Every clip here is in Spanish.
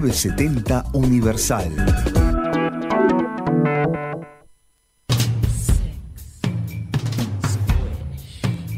970 Universal.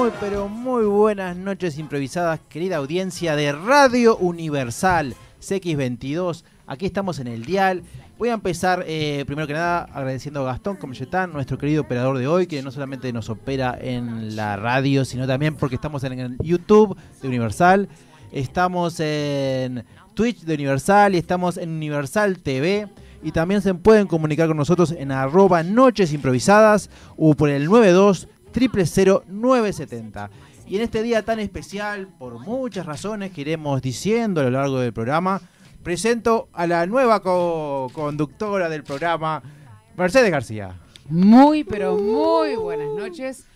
Muy, pero muy buenas noches improvisadas, querida audiencia de Radio Universal CX22. Aquí estamos en el Dial. Voy a empezar, eh, primero que nada, agradeciendo a Gastón Comelletán, nuestro querido operador de hoy, que no solamente nos opera en la radio, sino también porque estamos en el YouTube de Universal, estamos en Twitch de Universal y estamos en Universal TV. Y también se pueden comunicar con nosotros en arroba noches o por el 92 970. Y en este día tan especial, por muchas razones que iremos diciendo a lo largo del programa, presento a la nueva co- conductora del programa, Mercedes García. Muy, pero muy buenas noches.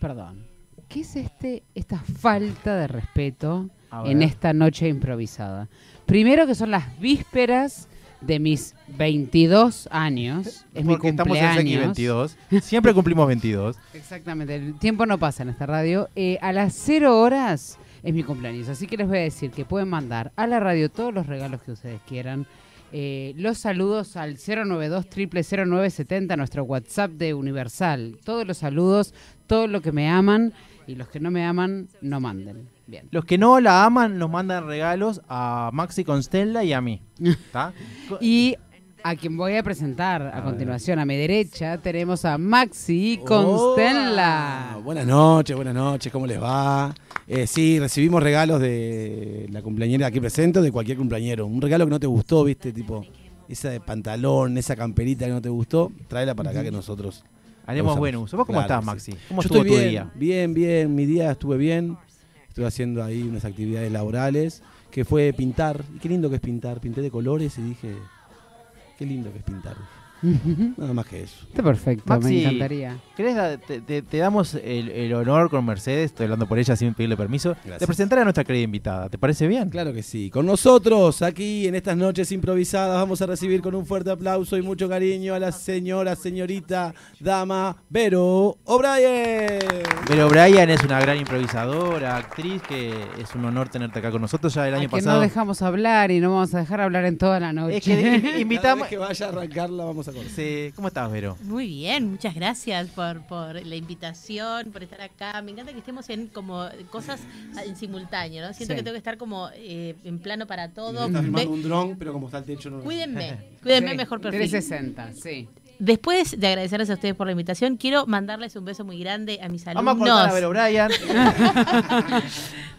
Perdón. ¿Qué es este esta falta de respeto en esta noche improvisada? Primero que son las vísperas de mis 22 años. Es mi Porque estamos en cumpleaños. CX22. Siempre cumplimos 22. Exactamente, el tiempo no pasa en esta radio. Eh, a las 0 horas es mi cumpleaños, así que les voy a decir que pueden mandar a la radio todos los regalos que ustedes quieran. Eh, los saludos al 092 0970 nuestro WhatsApp de Universal. Todos los saludos, todo lo que me aman y los que no me aman, no manden. Bien. Los que no la aman nos mandan regalos a Maxi Constella y a mí. ¿Está? Y a quien voy a presentar a, A continuación, a mi derecha, tenemos a Maxi. Constella. Buenas noches, buenas noches, ¿cómo les va? Eh, sí, recibimos regalos de la cumpleañera aquí presente de cualquier cumpleañero. Un regalo que no te gustó, viste, tipo esa de pantalón, esa camperita que no te gustó, tráela para acá que nosotros Haremos buen uso. ¿Vos cómo Claro, estás. Maxi? ¿Cómo Yo estuvo estoy tu día? bien, bien, mi día estuve bien. Estuve haciendo ahí unas actividades laborales, que fue pintar. Y qué lindo que es pintar. Pinté de colores y dije, qué lindo que es pintar. Nada más que eso. Está perfecto, Maxi, me encantaría. ¿Querés da- te, te- te damos el, el honor con Mercedes, estoy hablando por ella sin pedirle permiso, de Gracias. presentar a nuestra querida invitada. ¿Te parece bien? Claro que sí. Con nosotros, aquí en estas noches improvisadas, vamos a recibir con un fuerte aplauso y mucho cariño a la señora, señorita, dama, Vero O'Brien. Pero Brian es una gran improvisadora, actriz, que es un honor tenerte acá con nosotros ya el A año que pasado. no dejamos hablar y no vamos a dejar hablar en toda la noche. Es que invitamos... vez que vaya a arrancarla, vamos a. Sí, ¿Cómo estás, Vero? Muy bien, muchas gracias por, por la invitación, por estar acá. Me encanta que estemos en como cosas en simultáneo, ¿no? Siento Sí. que tengo que estar como eh, en plano para todo. Está Ve- filmando un dron, pero como está el techo no lo- Cuídenme, cuídenme Sí, mejor perfil. 360, sí. Después de agradecerles a ustedes por la invitación, quiero mandarles un beso muy grande a mis Vamos a cortar a alumnos Vero Brian.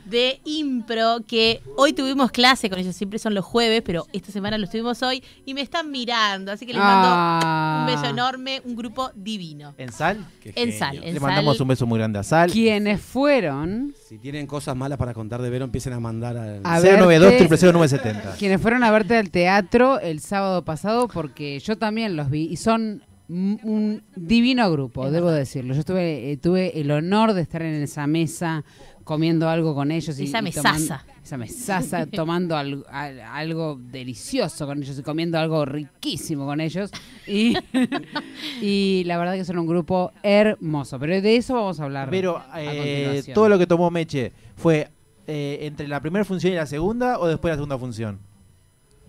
de impro que hoy tuvimos clase con ellos, siempre son los jueves, pero esta semana los tuvimos hoy y me están mirando, así que les mando Ah. un beso enorme, un grupo divino. ¿En Sal? Qué En genio. sal, en Le mandamos sal. un beso muy grande a Sal. Quienes fueron, Si tienen cosas malas para contar de Vero, empiecen a mandar al... A 092 verte- 970 quienes fueron a verte al teatro el sábado pasado, porque yo también los vi y son un un divino grupo, debo decirlo. Yo estuve, eh, tuve el honor de estar en esa mesa comiendo algo con ellos. Y, Esa y mesaza. esa mesaza, tomando al- al- algo delicioso con ellos y comiendo algo riquísimo con ellos. Y, y la verdad que son un grupo hermoso. Pero de eso vamos a hablar. Pero a eh, todo lo que tomó Meche fue eh, entre la primera función y la segunda o después de la segunda función.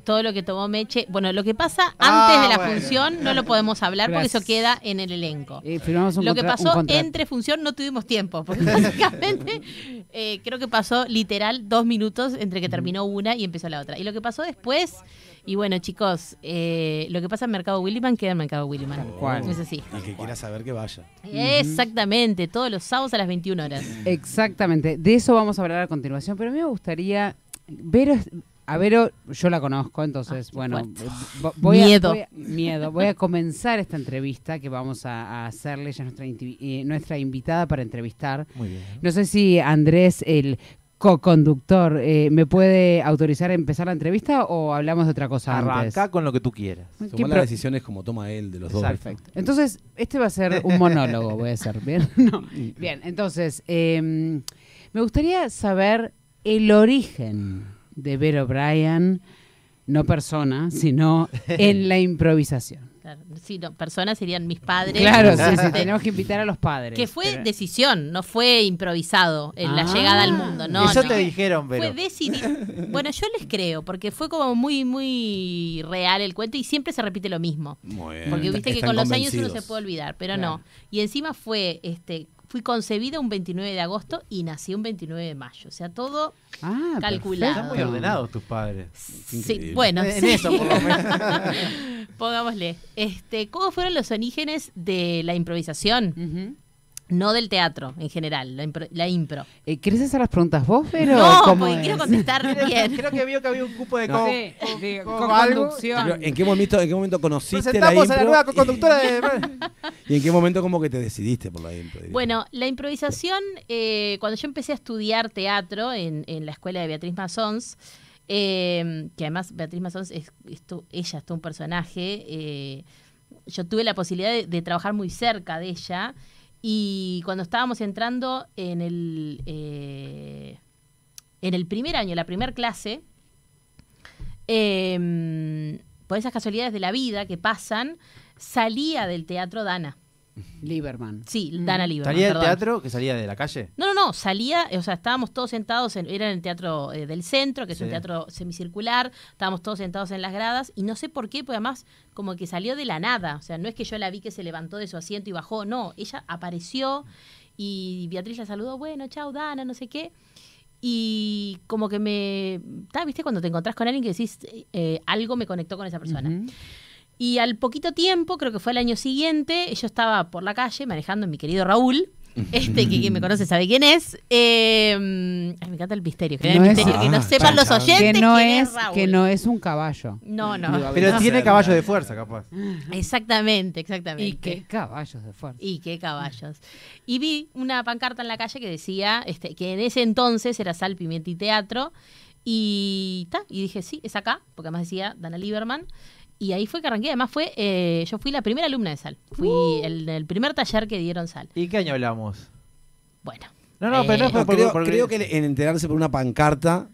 Todo lo que tomó Meche. Bueno, lo que pasa Ah, antes de la bueno. función no lo podemos hablar porque eso queda en el elenco. Eh, firmamos un Lo que pasó entre función no tuvimos tiempo, porque básicamente eh, creo que pasó literal dos minutos entre que terminó una y empezó la otra. Y lo que pasó después, y bueno chicos, eh, lo que pasa en Mercado Williman queda en Mercado Williman. cual. Es así. El que quiera saber que vaya. Exactamente, todos los sábados a las 21 horas. Exactamente, de eso vamos a hablar a continuación, pero a mí me gustaría, Vero, a Vero yo la conozco, entonces, Ah, bueno, vo- voy a- Miedo. voy a, miedo. Voy a comenzar esta entrevista que vamos a, a hacerle, ella es nuestra, eh, nuestra invitada para entrevistar. Muy bien. No sé si Andrés, el co-conductor, eh, me puede autorizar a empezar la entrevista o hablamos de otra cosa antes. Arranca con lo que tú quieras. ¿Qué Tomar las decisiones como toma él de los dos. Perfecto. Entonces, este va a ser un monólogo, voy a hacer, ¿bien? No. Bien, entonces, eh, me gustaría saber el origen de Vero Bryan, no persona, sino en la improvisación. Claro, sí, no, personas serían mis padres. Claro, sí, sí, Este, tenemos que invitar a los padres. Que fue pero- decisión, no fue improvisado en la Ah. llegada al mundo. No, Eso no. te dijeron, pero. Fue decidido. Bueno, yo les creo, porque fue como muy, muy real el cuento y siempre se repite lo mismo. Muy bien. Porque viste que con los años uno se puede olvidar, pero Claro. no. Y encima fue, este, fui concebida un 29 de agosto y nací un 29 de mayo. O sea, todo Ah, calculado. Están muy ordenados tus padres. Sí, bueno, En sí. eso, por lo menos. Pongámosle. Este, ¿Cómo fueron los orígenes de la improvisación? Ujú. No del teatro en general, la impro. La impro. Eh, ¿Querés hacer las preguntas vos, pero no, cómo porque es? quiero contestar bien. Creo que vio que había un cupo de No. co- Sí, co- sí, co- con algo. conducción. Pero, ¿En qué momento, en qué momento conociste la Presentamos a la impro? nueva co-conductora de. ¿Y en qué momento como que te decidiste por la impro? diría? Bueno, la improvisación, eh, cuando yo empecé a estudiar teatro en, en la escuela de Beatriz Massons, eh, que además Beatriz Massons es, es to- ella es todo un personaje, eh, yo tuve la posibilidad de, de trabajar muy cerca de ella y cuando estábamos entrando en el, eh, en el primer año, la primera clase, eh, por esas casualidades de la vida que pasan, salía del teatro Dana. Lieberman. Sí. Dana Lieberman, ¿Salía del perdón. teatro que salía de la calle? No, no, no, salía, o sea, estábamos todos sentados, en, era en el teatro eh, del centro, que es un teatro semicircular, estábamos todos sentados en las gradas y no sé por qué, pues además como que salió de la nada, o sea, no es que yo la vi que se levantó de su asiento y bajó, no, ella apareció y Beatriz la saludó, bueno, chau, Dana, no sé qué. Y como que me... ¿Viste cuando te encontrás con alguien que decís, eh, algo me conectó con esa persona? Y al poquito tiempo, creo que fue el año siguiente, yo estaba por la calle manejando en mi querido Raúl, este que quien me conoce sabe quién es. Eh, ay, me encanta el misterio, que, No el es- misterio, que no Ah, sepan los oyentes que no quién es, es Raúl. que no es un caballo. No, no. Digo, a Pero tiene caballo de fuerza, capaz. Exactamente, exactamente. y qué caballos de fuerza. Y qué caballos. Y vi una pancarta en la calle que decía este, que en ese entonces era Sal, Pimienta y Teatro. Y, ta, y dije, sí, es acá, porque además decía Dana Lieberman. Y ahí fue que arranqué. Además, fue eh, yo fui la primera alumna de Sal. Fui el, el primer taller que dieron Sal. ¿Y qué año hablamos? Bueno. No, no, pero no Eh, fue No, por- creo, porque- creo que en enterarse por una pancarta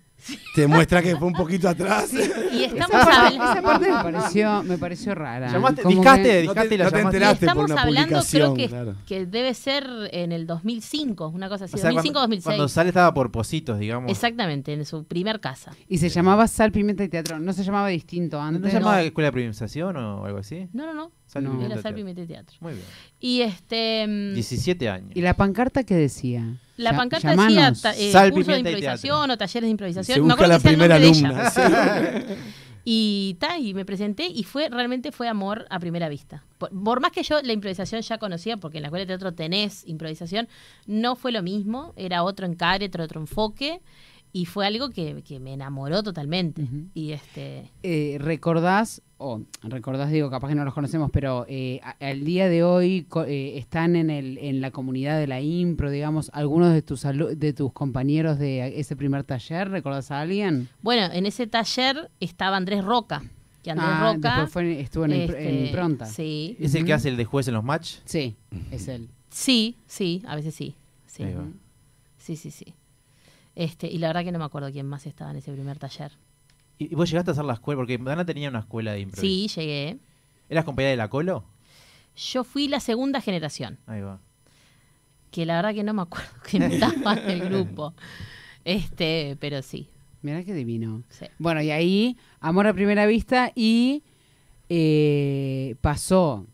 te muestra que fue un poquito atrás. Y estamos Esa esa parte me pareció, me pareció rara. Llamaste, discaste, que- No te- discaste y la no te llamaste. enteraste. por Estamos una hablando, creo publicación, que, claro. que debe ser en el 2005, una cosa así. O sea, 2005 cuando, 2006. cuando sale estaba por Positos, digamos. Exactamente, en su primer casa. Y se llamaba Sal, Pimienta y Teatro. ¿No se llamaba distinto ¿No, antes? ¿No se llamaba Escuela de Priorización o algo así? No, no, no. Sal, No. Pimienta, Era Sal, Teatro. Muy bien. Y este. mm, 17 años. ¿Y la pancarta qué decía? La pancarta llamanos. decía eh, Sal, curso de improvisación o talleres de improvisación. Se Me busca acuerdo la primera nombre de ella. alumna. sí. Y, ta, y me presenté y fue realmente fue amor a primera vista. Por, por más que yo la improvisación ya conocía, porque en la escuela de teatro tenés improvisación, no fue lo mismo, era otro encare, otro, otro enfoque, y fue algo que, que me enamoró totalmente. Y este Eh, ¿Recordás, o recordás, digo, capaz que no los conocemos, pero eh, a- al día de hoy co- eh, están en, el, en la comunidad de la impro, digamos, algunos de tus, de tus compañeros de ese primer taller? ¿Recordás a alguien? bueno, en ese taller estaba Andrés Roca, que Andrés Ah, Roca después fue- estuvo en, este, impronta. Sí, ¿Es el que hace el de juez en los match? Sí, es él. sí, sí, a veces sí. Sí, Ahí va. sí, sí. sí. Este, y la verdad que no me acuerdo quién más estaba en ese primer taller. ¿Y y vos llegaste a hacer la escuela? Porque Dana tenía una escuela de impro. Sí, llegué. ¿Eras compañera de la Colo? Yo fui la segunda generación, Ahí va. que la verdad que no me acuerdo quién estaba en el grupo. Este, pero sí. Mirá qué divino. sí. Bueno, y ahí, amor a primera vista y eh, pasó,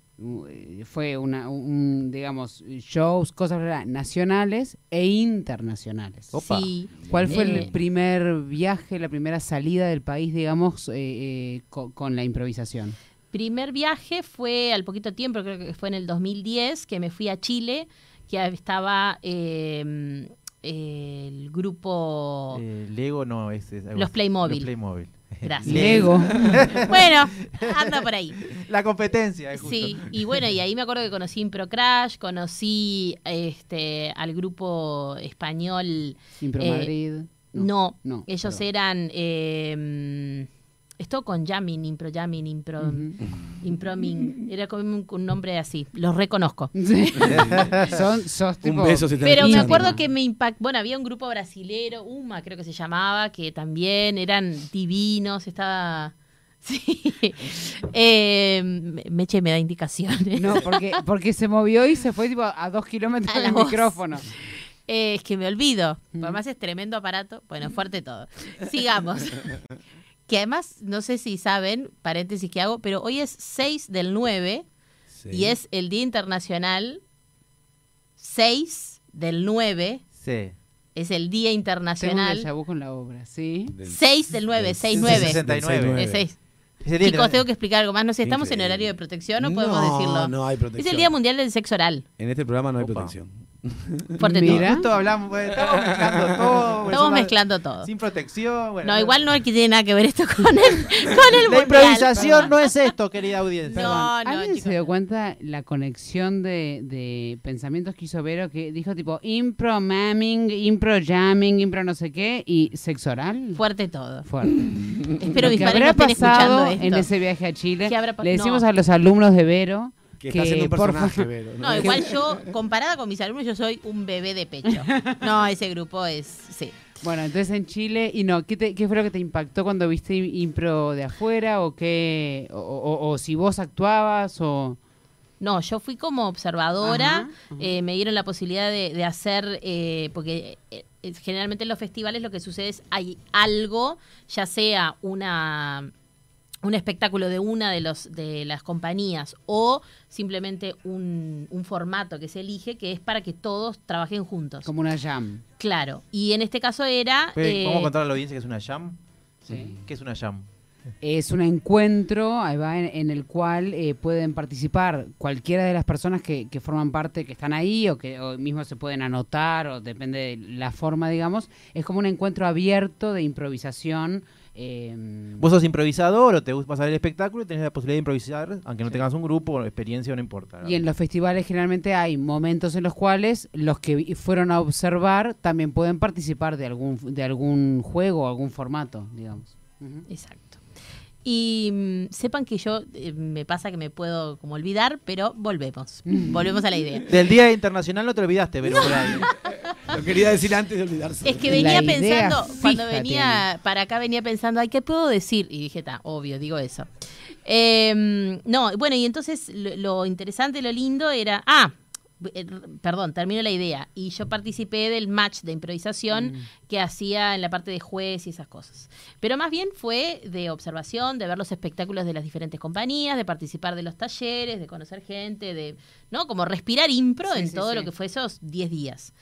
fue una, un, digamos, shows, cosas nacionales e internacionales. Opa. Sí. ¿Cuál fue Eh, el primer viaje, la primera salida del país, digamos, eh, eh, co- con la improvisación? Primer viaje fue al poquito tiempo, creo que fue en el 2010, que me fui a Chile, que estaba eh, eh, el grupo... Eh, Lego no, es, es. Playmobil. Los Playmobil. Gracias. Lego. bueno, anda por ahí. La competencia, es justo. Sí, y bueno, y ahí me acuerdo que conocí Impro Crash, conocí este al grupo español. Impro Eh, Madrid. No, no, ellos perdón. eran. Eh, esto con Yamin, Impro Yamin, Impro. Ujú. Improming. Era como un, un nombre así. Los reconozco. Sí. Son, sos tipo... Un beso si te Pero me acuerdo que me impactó. Bueno, había un grupo brasilero, Uma creo que se llamaba, que también eran divinos. Estaba. Sí. Eh, Meche me da indicaciones. No, porque, porque se movió y se fue tipo a dos kilómetros del voz. micrófono. Eh, es que me olvido. Además es tremendo aparato. Bueno, fuerte todo. Sigamos. Que además, no sé si saben, paréntesis que hago, pero hoy es 6 del 9 Sí. y es el Día Internacional 6 del 9. Sí. Es el Día Tengo un Internacional. déjà vu con la obra, ¿sí? Del- 6 del 9, del 6 9. 69. Es 6. Ese día Chicos, te- tengo que explicar algo más. No sé, ¿estamos en Increíble. horario de protección o podemos No, decirlo? no hay Es protección. el Día Mundial del Sexo Oral. En este programa no hay Opa. protección. Fuerte Mira. Justo hablamos, bueno, estamos mezclando todo. Estamos mezclando. Sin protección. Bueno, No, igual no hay que tiene nada que ver esto con el, con el La mundial. improvisación no es esto, querida audiencia. No, no, ¿Alguien se dio cuenta la conexión de, de pensamientos que hizo Vero que dijo tipo impro mamming, impro jamming, impro no sé qué y sexo oral? Fuerte todo. Fuerte. Espero Lo mis que padres no habrá escuchando pasado esto. en ese viaje a Chile. ¿Qué habrá pa- Le decimos no. a los alumnos de Vero Que que, está haciendo un por personaje, Vero, No, igual yo, comparada con mis alumnos, yo soy un bebé de pecho. No, ese grupo es, sí. Bueno, entonces en Chile, y no, ¿qué, te- qué fue lo que te impactó cuando viste impro de afuera? ¿O qué? O, o- o si vos actuabas o... No, yo fui como observadora, Ajá, ajá. eh, me dieron la posibilidad de, de hacer, eh, porque eh, generalmente en los festivales lo que sucede es hay algo, ya sea una un espectáculo de una de los de las compañías o simplemente un, un formato que se elige que es para que todos trabajen juntos. Como una jam. Claro. Y en este caso era Pero, eh, ¿Vamos a contar a la audiencia que es una jam? Sí. ¿Qué es una jam? Es un encuentro ahí va, en, en el cual eh, pueden participar cualquiera de las personas que, que forman parte, que están ahí o que o mismo se pueden anotar o depende de la forma, digamos. Es como un encuentro abierto de improvisación. Eh, Vos sos improvisador o te gusta pasar el espectáculo y tenés la posibilidad de improvisar, aunque no tengas un grupo o experiencia, no importa. y en los festivales generalmente hay momentos en los cuales los que fueron a observar también pueden participar de algún, de algún juego o algún formato, digamos. Exacto. Y mm, sepan que yo eh, me pasa que me puedo como olvidar, pero volvemos. volvemos a la idea. Del Día Internacional no te olvidaste, pero por ahí. Lo quería decir antes de olvidarse. Es que La venía idea pensando, cuando venía para acá venía pensando, ay, ¿qué puedo decir? Y dije, está, obvio, digo eso. Eh, no, bueno, y entonces lo, lo interesante, lo lindo era, ah, perdón, termino la idea. Y yo participé del match de improvisación que hacía en la parte de juez y esas cosas. Pero más bien fue de observación, de ver los espectáculos de las diferentes compañías, de participar de los talleres, de conocer gente, de, ¿no? Como respirar impro Sí, en sí, todo sí. lo que fue esos 10 días.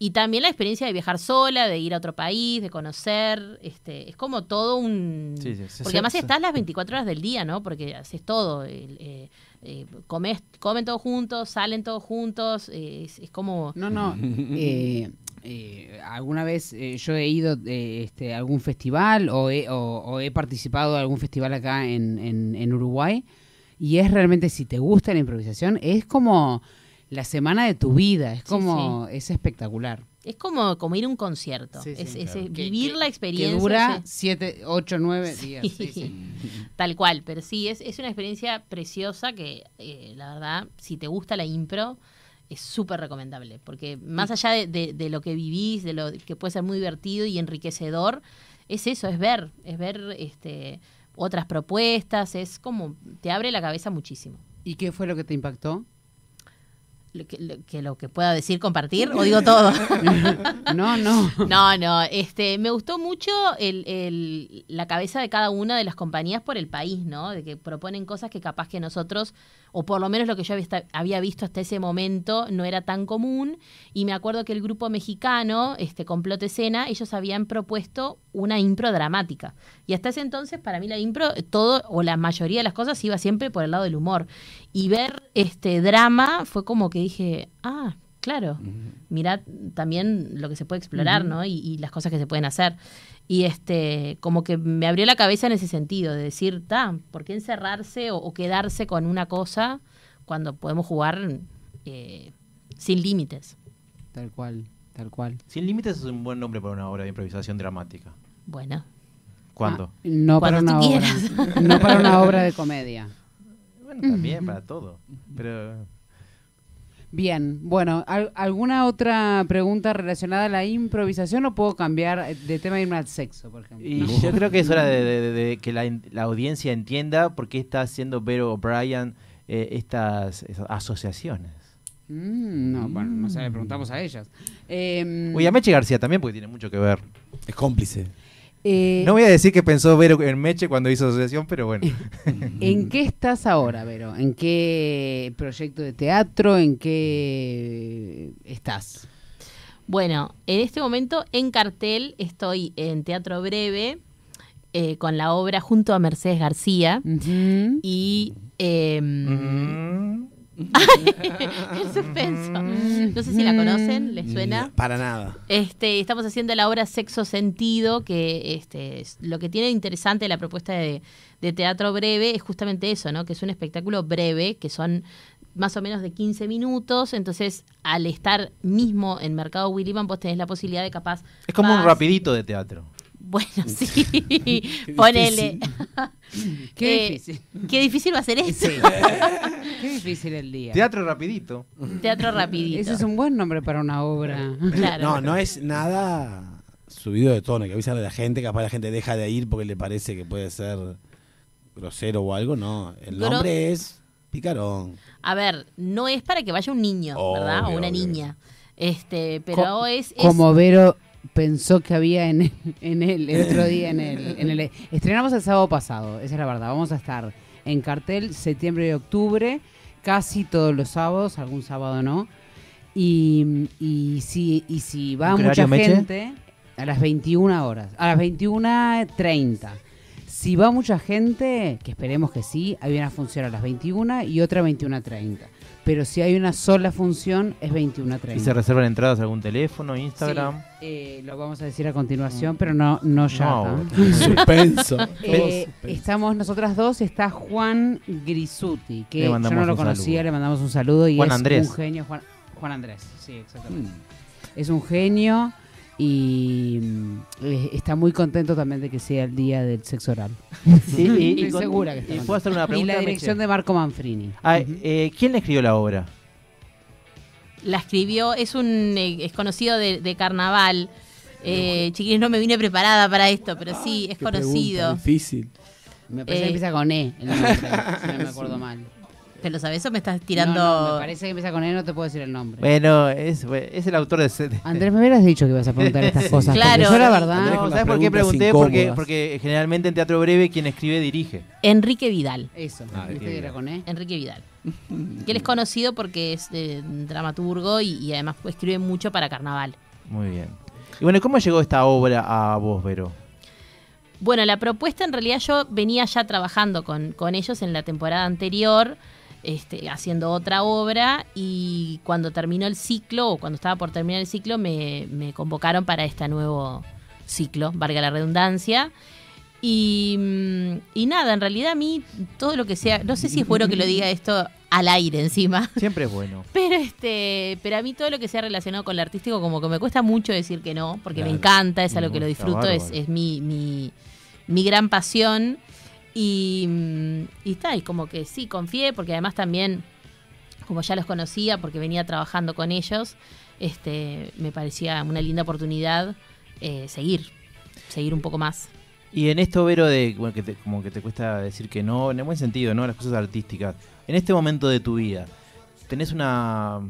Y también la experiencia de viajar sola, de ir a otro país, de conocer, este, es como todo un... Porque además estás las 24 horas del día, ¿no? Porque haces todo. el, eh, eh, comes, comen todos juntos, salen todos juntos, eh, es, es como... No, no. eh, eh, alguna vez eh, yo he ido eh, este, a algún festival o he, o- o he participado de algún festival acá en, en- en Uruguay y es realmente, si te gusta la improvisación, es como la semana de tu vida, es como, es espectacular. Es como, como ir a un concierto. Sí, sí, es, es, claro. vivir que- la experiencia. Que dura sí. 7, 8, 9 días. sí, sí. Tal cual, pero sí, es, es una experiencia preciosa que, eh, la verdad, si te gusta la impro, es súper recomendable. Porque más allá de, de- de lo que vivís, de lo que puede ser muy divertido y enriquecedor, es eso, es ver, es ver este, otras propuestas, es como, te abre la cabeza muchísimo. ¿Y qué fue lo que te impactó? Que, lo, que lo que pueda decir, compartir, o digo todo. No, no. No, no, este, me gustó mucho el, el- la cabeza de cada una de las compañías por el país, ¿no? De que proponen cosas que capaz que nosotros, o por lo menos lo que yo había, había visto hasta ese momento, no era tan común. Y me acuerdo que el grupo mexicano, este Complot Escena, ellos habían propuesto una impro dramática. Y hasta ese entonces, para mí la impro, todo, o la mayoría de las cosas, iba siempre por el lado del humor. Y ver este drama fue como que dije, ah, claro. Mirá también lo que se puede explorar, ¿no? Y, y las cosas que se pueden hacer. Y este, como que me abrió la cabeza en ese sentido, de decir, ta, ¿por qué encerrarse o, o quedarse con una cosa cuando podemos jugar eh, sin límites? Tal cual, tal cual. Sin límites es un buen nombre para una obra de improvisación dramática. Bueno, ¿Cuándo? Ah, no para una obra. No para una obra de comedia. Bueno, también para todo. Pero Bien, bueno, ¿al- ¿alguna otra pregunta relacionada a la improvisación o puedo cambiar de tema e irme al sexo, por ejemplo? y yo creo que es hora de, de- de- de que la, la audiencia entienda por qué está haciendo Vero O'Brien eh, estas, asociaciones. Mm, no, bueno, no sé, le preguntamos a ellas. Eh, Uy, a Meche García también, porque tiene mucho que ver. Es cómplice. Eh, No voy a decir que pensó Vero en Meche cuando hizo asociación, pero bueno. ¿En qué estás ahora, Vero? ¿En qué proyecto de teatro? ¿En qué estás? Bueno, en este momento en cartel estoy en Teatro Breve eh, con la obra junto a Mercedes García y em. El suspenso. No sé si la conocen, ¿les suena? No, para nada. Este, estamos haciendo la obra Sexo Sentido, que este, es- lo que tiene interesante la propuesta de, de teatro breve es justamente eso, ¿no? Que es un espectáculo breve, que son más o menos de 15 minutos, entonces al estar mismo en Mercado Williman vos tenés la posibilidad de capaz... Es como un rapidito de teatro. Bueno, sí, ponele. Qué Eh, difícil. Qué difícil va a ser eso. Sí. Qué difícil el día. Teatro rapidito. Teatro rapidito. Ese es un buen nombre para una obra. Claro. No, no es nada subido de tono, que avisarle a la gente, capaz la gente deja de ir porque le parece que puede ser grosero o algo, no. El nombre es picarón. A ver, no es para que vaya un niño, ¿verdad? O una obvio. niña. Este, pero Co- es, es- Como Vero pensó que había en, en él el otro día en el, en el estrenamos el sábado pasado esa es la verdad vamos a estar en cartel septiembre y octubre casi todos los sábados algún sábado no y, y si y si va ¿Un mucha gente a las 21 horas a las 21.30 si va mucha gente que esperemos que sí hay una función a las 21 y otra a 21.30 pero si hay una sola función es 21.30 ¿Y se reservan entradas a algún teléfono, Instagram? Sí, eh, lo vamos a decir a continuación, pero no, no ya. No. Suspenso. Eh, Suspenso. estamos nosotras dos, está Juan Grisuti, que yo no lo conocía, saludo. le mandamos un saludo y Juan es Andrés. un genio. Juan, Juan Andrés, sí, exactamente. Mm. Es un genio y mm, eh, está muy contento también de que sea el día del sexo oral. Y, y- y Estoy con- segura que está y contento. puedo hacer una Y pregunta. la Meche? dirección de Marco Manfrini. Ah, eh, ¿Quién le escribió la obra? la escribió, es un eh, es conocido de, de carnaval. Eh, chiquillos, no me vine preparada para esto, pero sí, es Qué conocido. pregunta difícil. Me parece Eh, que empieza con E, el nombre, si no me acuerdo mal. ¿Te lo sabes o me estás tirando? No, no, me parece que empieza con E, no te puedo decir el nombre. Bueno, es, es el autor de... Andrés, me hubieras dicho que ibas a preguntar estas cosas. Claro. Yo la verdad. No, ¿sabes por qué pregunté? Porque, porque generalmente en teatro breve quien escribe dirige. Enrique Vidal. Eso, Ah, ¿viste qué que era bien. con E? Enrique Vidal. Que él es conocido porque es eh, dramaturgo y, y además pues, escribe mucho para carnaval. Muy bien. Y bueno, ¿cómo llegó esta obra a vos, Vero? Bueno, la propuesta en realidad yo venía ya trabajando con, con ellos en la temporada anterior, este, haciendo otra obra y cuando terminó el ciclo o cuando estaba por terminar el ciclo me, me convocaron para este nuevo ciclo, valga la redundancia. Y, mm, y nada, en realidad a mí todo lo que sea, no sé si es bueno que lo diga esto al aire encima, Siempre es bueno. pero este, pero a mí todo lo que sea relacionado con lo artístico como que me cuesta mucho decir que no, porque me encanta, es algo No, que lo disfruto, es, es mi, mi, mi gran pasión. Y, mm, y está, y como que sí, confié, porque además también, como ya los conocía, porque venía trabajando con ellos, este, me parecía una linda oportunidad eh, seguir, seguir un poco más. Y en esto, Vero, de bueno, que te- como que te cuesta decir que no, en el buen sentido, ¿no? Las cosas artísticas. En este momento de tu vida, ¿tenés una,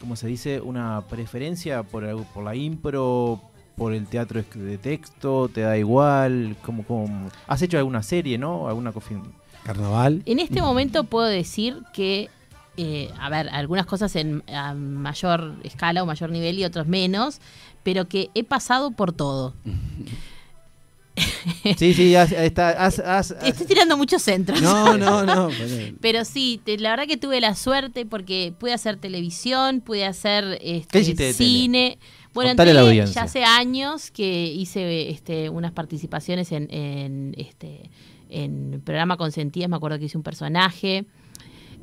¿cómo se dice? Una preferencia por, por la impro, por el teatro de texto? ¿Te da igual? ¿Cómo, cómo? ¿Has hecho alguna serie, no? ¿Alguna cofin- Carnaval. En este momento puedo decir que, eh, a ver, algunas cosas en a mayor escala o mayor nivel y otros menos, pero que he pasado por todo. Sí, sí, haz- está, Estoy tirando muchos centros. No, no, no. pero- Pero sí, te- la verdad que tuve la suerte porque pude hacer televisión, pude hacer este, ¿Qué hiciste de tele? Bueno, en Contale la audiencia. ya hace años que hice este, unas participaciones en, en, este, en el programa Consentidas, me acuerdo que hice un personaje.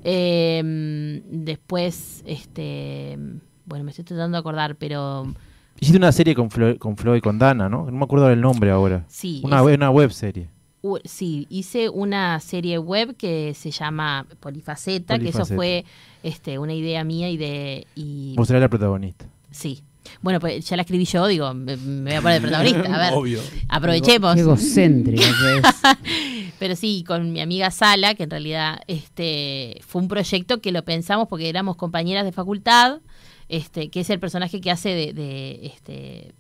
Eh, después, este, bueno, me estoy tratando de acordar, pero Hiciste una serie con Flo, con Flo y con Dana, ¿no? No me acuerdo del nombre ahora. sí. Una, es- web, una web serie. U- Sí, hice una serie web que se llama Polifaceta, que eso fue este, una idea mía y de... Y, Vos eras la protagonista. sí. Bueno, pues ya la escribí yo, digo, me, me voy a poner de protagonista. A ver, Obvio. aprovechemos. Qué egocéntrico que es. Pero sí, con mi amiga Sala, que en realidad este fue un proyecto que lo pensamos porque éramos compañeras de facultad, este, que es el personaje que hace de, de, este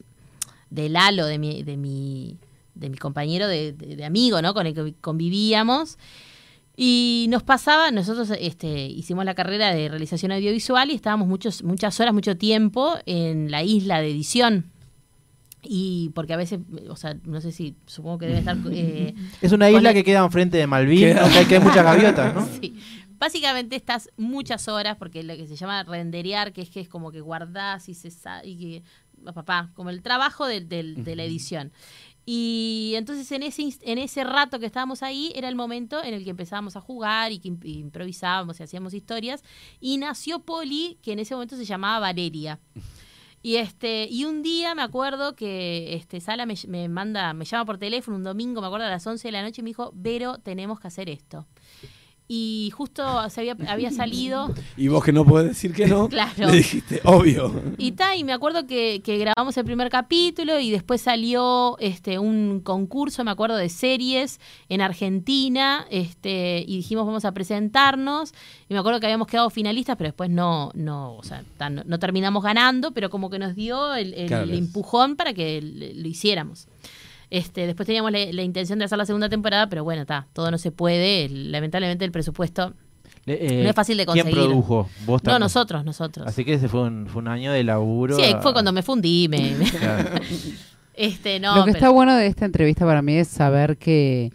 de Lalo, de mi, de mi, de mi compañero de, de- de amigo, ¿no? Con el que convivíamos. Y nos pasaba, nosotros este, hicimos la carrera de realización audiovisual y estábamos muchos, muchas horas, mucho tiempo en la isla de edición. Y porque a veces, o sea, no sé si, supongo que debe estar... eh, Es una isla que queda enfrente de Malvinas, o sea, que hay muchas gaviotas, ¿no? Sí. Básicamente estás muchas horas, porque lo que se llama renderear, que es que es como que guardás y se sa- y que papá, como el trabajo de, del- de la edición. Y entonces en ese, en ese rato que estábamos ahí era el momento en el que empezábamos a jugar y que imp- improvisábamos y hacíamos historias. Y nació Poli, que en ese momento se llamaba Valeria. Y este, y un día me acuerdo que este Sala me, me manda, me llama por teléfono un domingo, me acuerdo a las 11 de la noche, y me dijo, Vero, tenemos que hacer esto. Y justo se había, había salido. Y vos que no podés decir que no, Claro. le dijiste, obvio. Y ta, y me acuerdo que, que grabamos el primer capítulo y después salió este un concurso, me acuerdo, de series en Argentina, este, y dijimos vamos a presentarnos. Y me acuerdo que habíamos quedado finalistas, pero después no, no, o sea, ta, no, no terminamos ganando, pero como que nos dio el, el Claro. empujón para que lo hiciéramos. Este, después teníamos la, la intención de hacer la segunda temporada, pero bueno, está, todo no se puede. lamentablemente el presupuesto Le- eh, No es fácil de ¿Quién conseguir. produjo? ¿Vos No, nosotros, nosotros. Así que ese fue un, fue un año de laburo. Sí, a- fue cuando me fundí. Me, me- Claro. este, no, Lo que pero- está bueno de esta entrevista para mí es saber que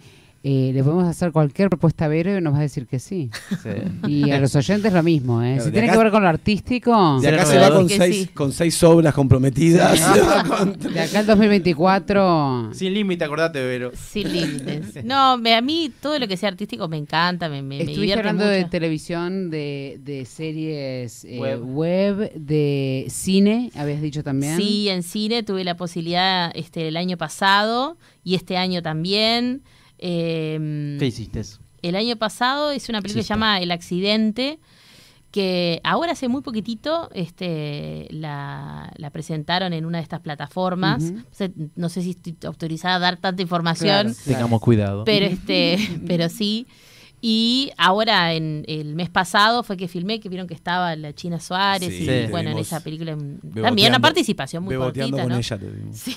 eh, le podemos hacer cualquier propuesta a Vero y nos va a decir que sí. Sí. Y a los oyentes lo mismo, ¿eh? Claro, si tiene acá- que ver con lo artístico, De acá se va con seis, sí. con seis obras comprometidas. de acá al 2024... Sin límite, acordate, Vero. Sin límites. No, me- a mí todo lo que sea artístico me encanta, me, me, Estuviste divierte hablando de televisión, de, de series eh, Web. web. de cine, habías dicho también. Sí, en cine tuve la posibilidad este el año pasado y este año también. Eh, ¿Qué hiciste? el año pasado es una película que se llama El accidente que ahora hace muy poquitito este la, la presentaron en una de estas plataformas. Ujú. O sea, no sé si estoy autorizada a dar tanta información. Claro. Tengamos cuidado. pero este pero sí y ahora en el mes pasado fue que filmé que vieron que estaba la China Suárez Sí, y bueno en esa película mm, también una participación muy cortita con ¿no? ella. te digo. sí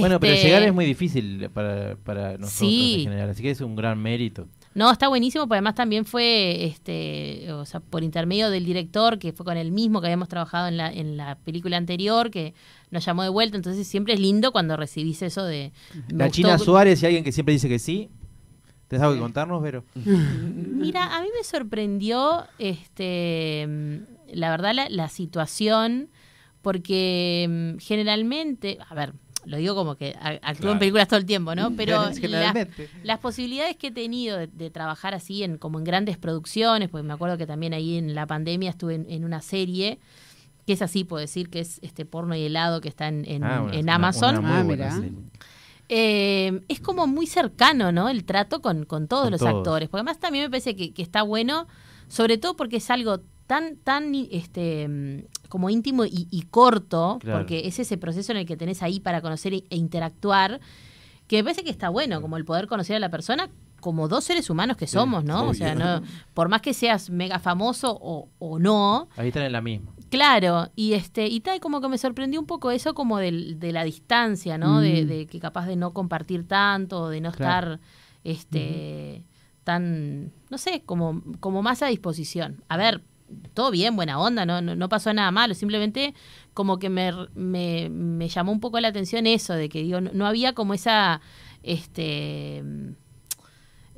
Bueno, pero Este, llegar es muy difícil para, para nosotros Sí. en general, así que es un gran mérito. no está buenísimo porque además también fue este o sea por intermedio del director que fue con el mismo que habíamos trabajado en la en la película anterior que nos llamó de vuelta entonces siempre es lindo cuando recibís eso de La gustó- China Suárez y alguien que siempre dice que sí. ¿Tenés algo que contarnos, Vero? Mira, a mí me sorprendió, este, la verdad, la, la situación, porque mm, generalmente, a ver, lo digo como que actúo Claro. en películas todo el tiempo, ¿no? Pero la- las posibilidades que he tenido de, de trabajar así en como en grandes producciones, porque me acuerdo que también ahí en la pandemia estuve en, en una serie que es así, puedo decir que es este porno y helado que está en, en- Ah, bueno, en Amazon. una muy Ah, buena mirá. serie. Eh, es como muy cercano, ¿no? El trato con, con todos Con los todos. actores. Porque además también me parece que, que está bueno, sobre todo porque es algo tan, tan este mm, como íntimo y, y corto, Claro. porque es ese proceso en el que tenés ahí para conocer e, e interactuar, que me parece que está bueno, como el poder conocer a la persona como dos seres humanos que somos, ¿no? O sea, no, por más que seas mega famoso o, o no, Ahí están en la misma. Claro, y este, y tal, como que me sorprendió un poco eso como de la distancia, ¿no? De, Mm. de que capaz de no compartir tanto, de no Claro. estar este tan, no sé, como, como más a disposición. A ver, todo bien, buena onda, no, no, no pasó nada malo, simplemente como que me, me, me llamó un poco la atención eso, de que digo, no, no había como esa, este...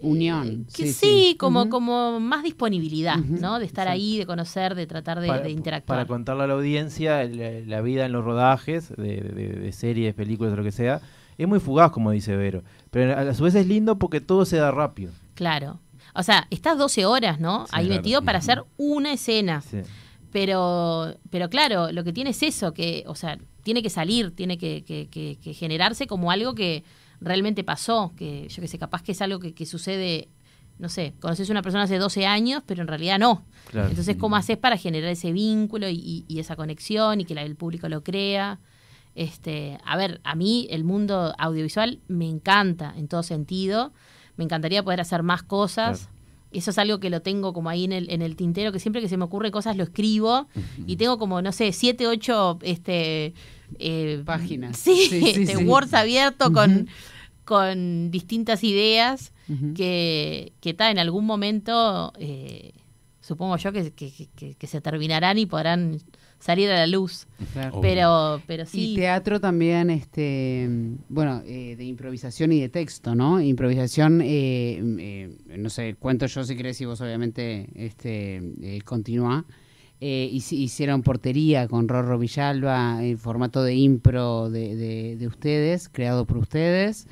Unión. Que sí, como, como más disponibilidad, ¿no? De estar sí. ahí, de conocer, de tratar de, para, de interactuar. para contarle a la audiencia la, la vida en los rodajes de, de- de series, películas lo que sea, es muy fugaz, como dice Vero. Pero a su vez es lindo porque todo se da rápido. Claro. O sea, estás 12 horas, ¿no? Sí, ahí claro. metido para hacer una escena. Sí. Pero, pero claro, lo que tiene es eso, que, o sea, tiene que salir, tiene que, que- que- que generarse como algo que realmente pasó, que yo que sé, capaz que es algo que, que sucede, no sé, conoces a una persona hace 12 años, pero en realidad no. Claro. Entonces, ¿cómo haces para generar ese vínculo y, y- y esa conexión y que la- el público lo crea? Este, a ver, a mí el mundo audiovisual me encanta en todo sentido. Me encantaría poder hacer más cosas. Claro. Eso es algo que lo tengo como ahí en el, en el tintero, que siempre que se me ocurre cosas lo escribo y tengo como, no sé, siete, ocho este, eh, Páginas. Sí, Sí, sí, este, sí. Words abierto con, distintas ideas que, que está en algún momento, eh, supongo yo, que, que- que- que se terminarán y podrán salir a la luz. Claro. Pero, pero sí. Y teatro también, este, bueno, eh, de improvisación y de texto, ¿no? Improvisación, no sé, cuento yo si querés y vos obviamente este, continúa. Eh, hici- hicieron portería con Rorro Villalba en formato de impro de, de- de ustedes, creado por ustedes.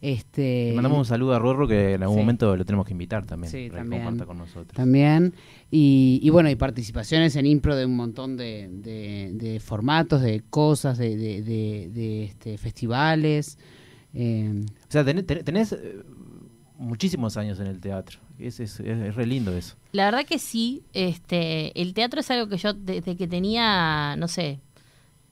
Este, Le mandamos un saludo a Rorro que en algún Sí. momento lo tenemos que invitar también. Sí, para que también. comparta con nosotros. También. Y, y bueno, y participaciones en impro de un montón de, de- de formatos, de cosas, de, de- de- de, este, festivales. Eh, O sea, tenés, tenés- tenés, eh, muchísimos años en el teatro. Es, es, es- es re lindo eso. La verdad que sí, este, el teatro es algo que yo desde que tenía, no sé,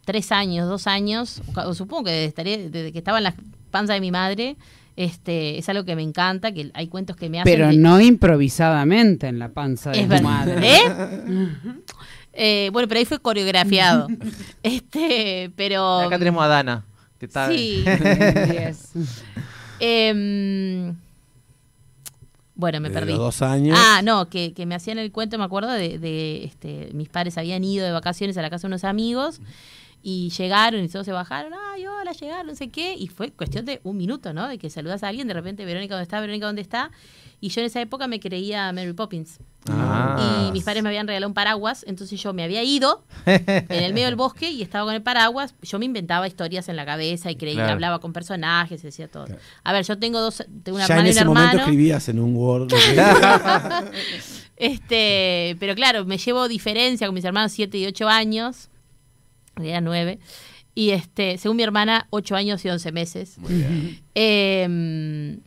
tres años, dos años, o supongo que desde, estaré- desde que estaba en la panza de mi madre, este, es algo que me encanta, que hay cuentos que me hacen... pero que- no improvisadamente en la panza de tu madre. ¿Eh? Eh, bueno, pero ahí fue coreografiado. este, pero... Acá tenemos a Dana. Que está, Sí. Yes. bueno, me Desde perdí. los dos años. Ah, no, que, que me hacían el cuento, me acuerdo, de, de, este, mis padres habían ido de vacaciones a la casa de unos amigos y llegaron y todos se bajaron, ay, hola, llegaron, no sé qué, y fue cuestión de un minuto, ¿no? De que saludas a alguien, de repente, Verónica, ¿dónde está? Verónica, ¿dónde está? Y yo en esa época me creía Mary Poppins. Ah. Y mis padres me habían regalado un paraguas, entonces yo me había ido en el medio del bosque y estaba con el paraguas. Yo me inventaba historias en la cabeza y creía, Claro. hablaba con personajes, decía todo. A ver, yo tengo dos, tengo una ya hermana en y un ese momento hermano. escribías en un Word. Este, pero claro, me llevo diferencia con mis hermanos 7 y 8 años. Era 9. Y este, según mi hermana, 8 años y 11 meses. Eh,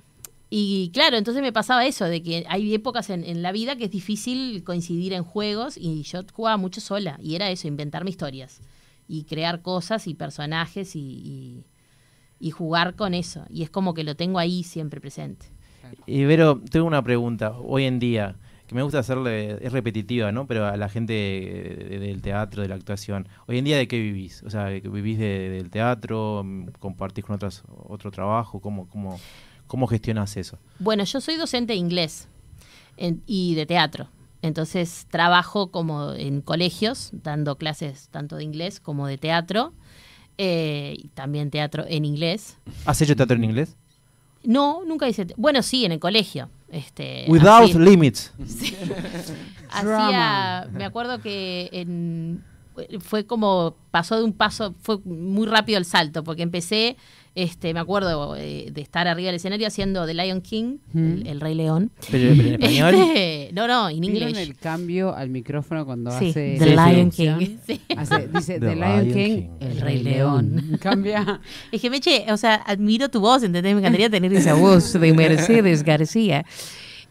y claro, entonces me pasaba eso, de que hay épocas en, en la vida que es difícil coincidir en juegos y yo jugaba mucho sola. Y era eso, inventarme historias. Y crear cosas y personajes y, y- y jugar con eso. Y es como que lo tengo ahí siempre presente. Y Vero, tengo una pregunta. Hoy en día, que me gusta hacerle, es repetitiva, ¿no? Pero a la gente de- del teatro, de la actuación. Hoy en día, ¿de qué vivís? O sea, ¿que ¿vivís de- del teatro? ¿Compartís con otras, otro trabajo? ¿Cómo, cómo, cómo gestionas eso? Bueno, yo soy docente de inglés en- y de teatro. Entonces trabajo como en colegios, dando clases tanto de inglés como de teatro. eh, y también teatro en inglés. ¿Has hecho teatro en inglés? No, nunca hice. Bueno, sí, en el colegio. Este, Without así- limits. hacía, Drama. me acuerdo que en- fue como pasó de un paso, fue muy rápido el salto, porque empecé, este, me acuerdo eh, de estar arriba del escenario haciendo The Lion King, el, el Rey León. Pero, pero en español. Este, no, no, en ¿Vieron inglés. el cambio al micrófono cuando Sí, hace The Lion? King. Sí. Hace- dice The The Lion Lion King, King. el Rey Rey León. León. Cambia. Es que, Meche, o sea, admiro tu voz, ¿entendés? Me encantaría tener esa voz de Mercedes García.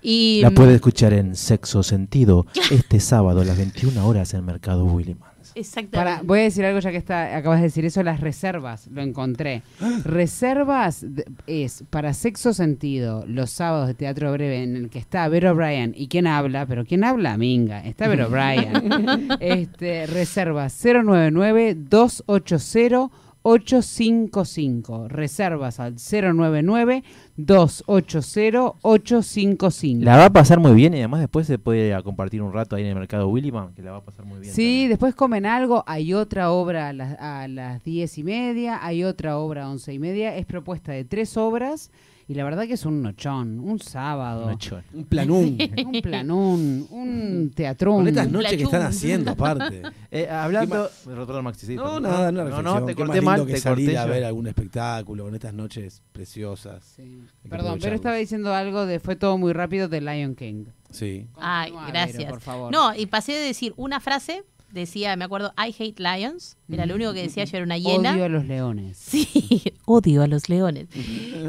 Y, La puede escuchar en Sexo Sentido este sábado a las 21 horas en Mercado Willimans. Exactamente. Para, voy a decir algo ya que está, acabas de decir eso, las reservas, lo encontré. Reservas es para sexo sentido los sábados de teatro breve en el que está Vero O'Brien y quién habla, pero quién habla, Minga, está Vero O'Brien. este, reservas 099 280 855. Reservas al 099-280-855. La va a pasar muy bien y además después se puede a compartir un rato ahí en el mercado Williman, que la va a pasar muy bien. Sí, también. después comen algo. Hay otra obra a las, a las diez y media, hay otra obra a once y media. Es propuesta de tres obras y la verdad que es un nochón, un sábado, Nochón. Un planún. un planún, un teatrón. Con estas noches que están haciendo, aparte. Eh, hablando. Perdón, Maxi, sí, No, nada, no, no, no, te Qué más corté lindo mal, que te salir corté a yo. ver algún espectáculo con estas noches preciosas. Sí. Perdón, pero estaba diciendo algo de fue todo muy rápido de Lion King. Sí. Ay, Continúa, gracias. Vero, por favor. No, y pasé de decir una frase, decía, me acuerdo, I hate lions, era lo único que decía yo, era una hiena. Odio a los leones. Sí, odio a los leones.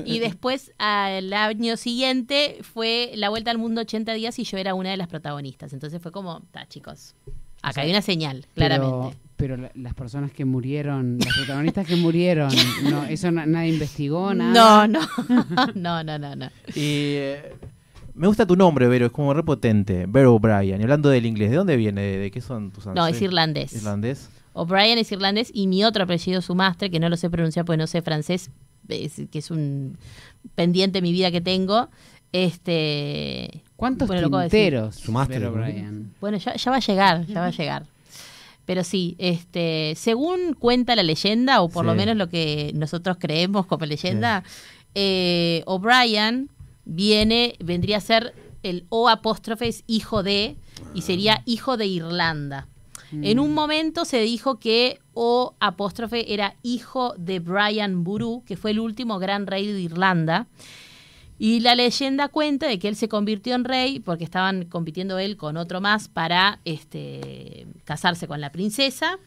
Y después, al año siguiente, fue La Vuelta al Mundo 80 días y yo era una de las protagonistas. Entonces fue como, está, chicos, acá hay una señal, claramente. Pero, pero la- las personas que murieron, las protagonistas que murieron, no, eso na- nadie investigó, No, nada. no, no, no, no, no. Y eh, me gusta tu nombre, Vero, es como repotente. Vero O'Brien. Y hablando del inglés, ¿de dónde viene? ¿De, de qué son tus No, es ancestros? irlandés. Irlandés. O'Brien es irlandés y mi otro apellido, Sumastre, que no lo sé pronunciar porque no sé francés, es- que es un pendiente de mi vida que tengo. Este, ¿Cuántos Bueno, tinteros? ¿no? Bryan? Bueno, ya, ya va a llegar, ya va a llegar. Pero sí, este, según cuenta la leyenda, o por lo menos lo que nosotros creemos como leyenda, eh, O'Brien viene, vendría a ser el O apóstrofe es hijo de, y sería hijo de Irlanda. En un momento se dijo que O apóstrofe era hijo de Brian Buru, que fue el último gran rey de Irlanda. Y la leyenda cuenta de que él se convirtió en rey porque estaban compitiendo él con otro más para este, casarse con la princesa.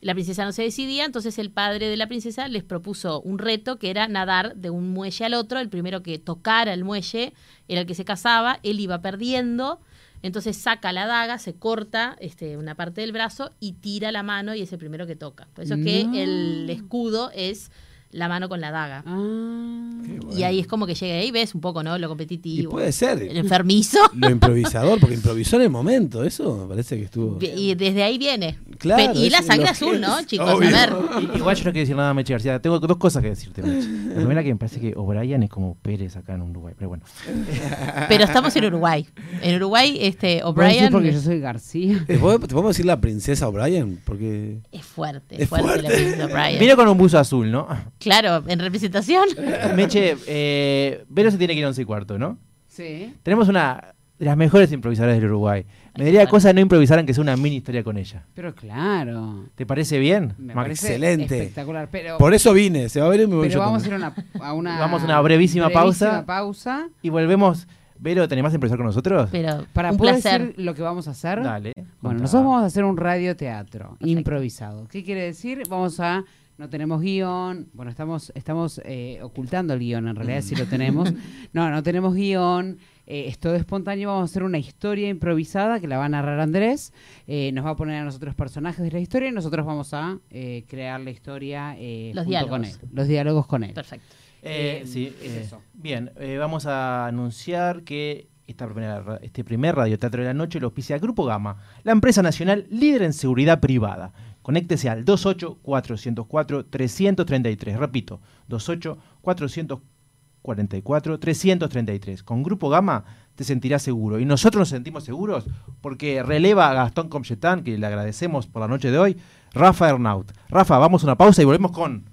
La princesa no se decidía, entonces el padre de la princesa les propuso un reto que era nadar de un muelle al otro. El primero que tocara el muelle era el que se casaba, él iba perdiendo. Entonces saca la daga, se corta este, una parte del brazo y tira la mano y es el primero que toca. Por eso es que No. el escudo es la mano con la daga. Ah. Y ahí es como que llega ahí, ves un poco, ¿no? Lo Y competitivo. puede ser. El enfermizo. Lo improvisador, porque improvisó en el momento. Eso me parece que estuvo. Y desde ahí viene. Claro, Pe- y la sangre azul, ¿no, chicos? obvio. A ver. Igual yo no quiero decir nada, Meche García. Tengo dos cosas que decirte, Meche. La primera que me parece que O'Brien es como Pérez acá en Uruguay. Pero bueno. Pero estamos en Uruguay. En Uruguay, este, ¿Puedo decir O'Brien porque yo soy García. ¿Te podemos decir la princesa O'Brien? Porque. es fuerte, es fuerte, la princesa O'Brien. Vino con un buzo azul, ¿no? Claro, en representación. Meche, eh, Vero se tiene que ir a 11 y cuarto, ¿no? Sí. Tenemos una de las mejores improvisadoras del Uruguay. Me daría Bueno. cosa no improvisar aunque sea una mini historia con ella. Pero claro. ¿Te parece bien? Me parece excelente. espectacular. Pero, Por eso vine. Se va a ver y me voy pero yo vamos a ir a una, a una, Vamos a una brevísima pausa. pausa. Y volvemos. Vero, ¿tenés más que improvisar con nosotros? Pero Para un poder placer. decir lo que vamos a hacer. Dale. Bueno, nosotros vamos a hacer un radioteatro improvisado. ¿Qué quiere decir? Vamos a no tenemos guion, bueno, estamos estamos eh, ocultando el guion, en realidad sí lo tenemos. No, no tenemos guion, eh, es todo espontáneo, vamos a hacer una historia improvisada que la va a narrar Andrés, eh, nos va a poner a nosotros personajes de la historia y nosotros vamos a eh, crear la historia eh, Los junto con él, los diálogos con él. Perfecto. Eh, Eh, sí, es eh, eso. bien, eh, vamos a anunciar que esta primera ra- este primer radioteatro de la noche lo auspicia Grupo Gama, la empresa nacional líder en seguridad privada. Conéctese al 28-404-333. Repito, 28-444-333. Con Grupo Gama te sentirás seguro. Y nosotros nos sentimos seguros porque releva a Gastón Comchetán, que le agradecemos por la noche de hoy, Rafa Ernaut. Rafa, vamos a una pausa y volvemos con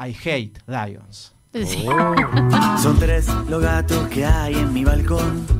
I Hate Lions. Son tres los gatos que hay en mi balcón.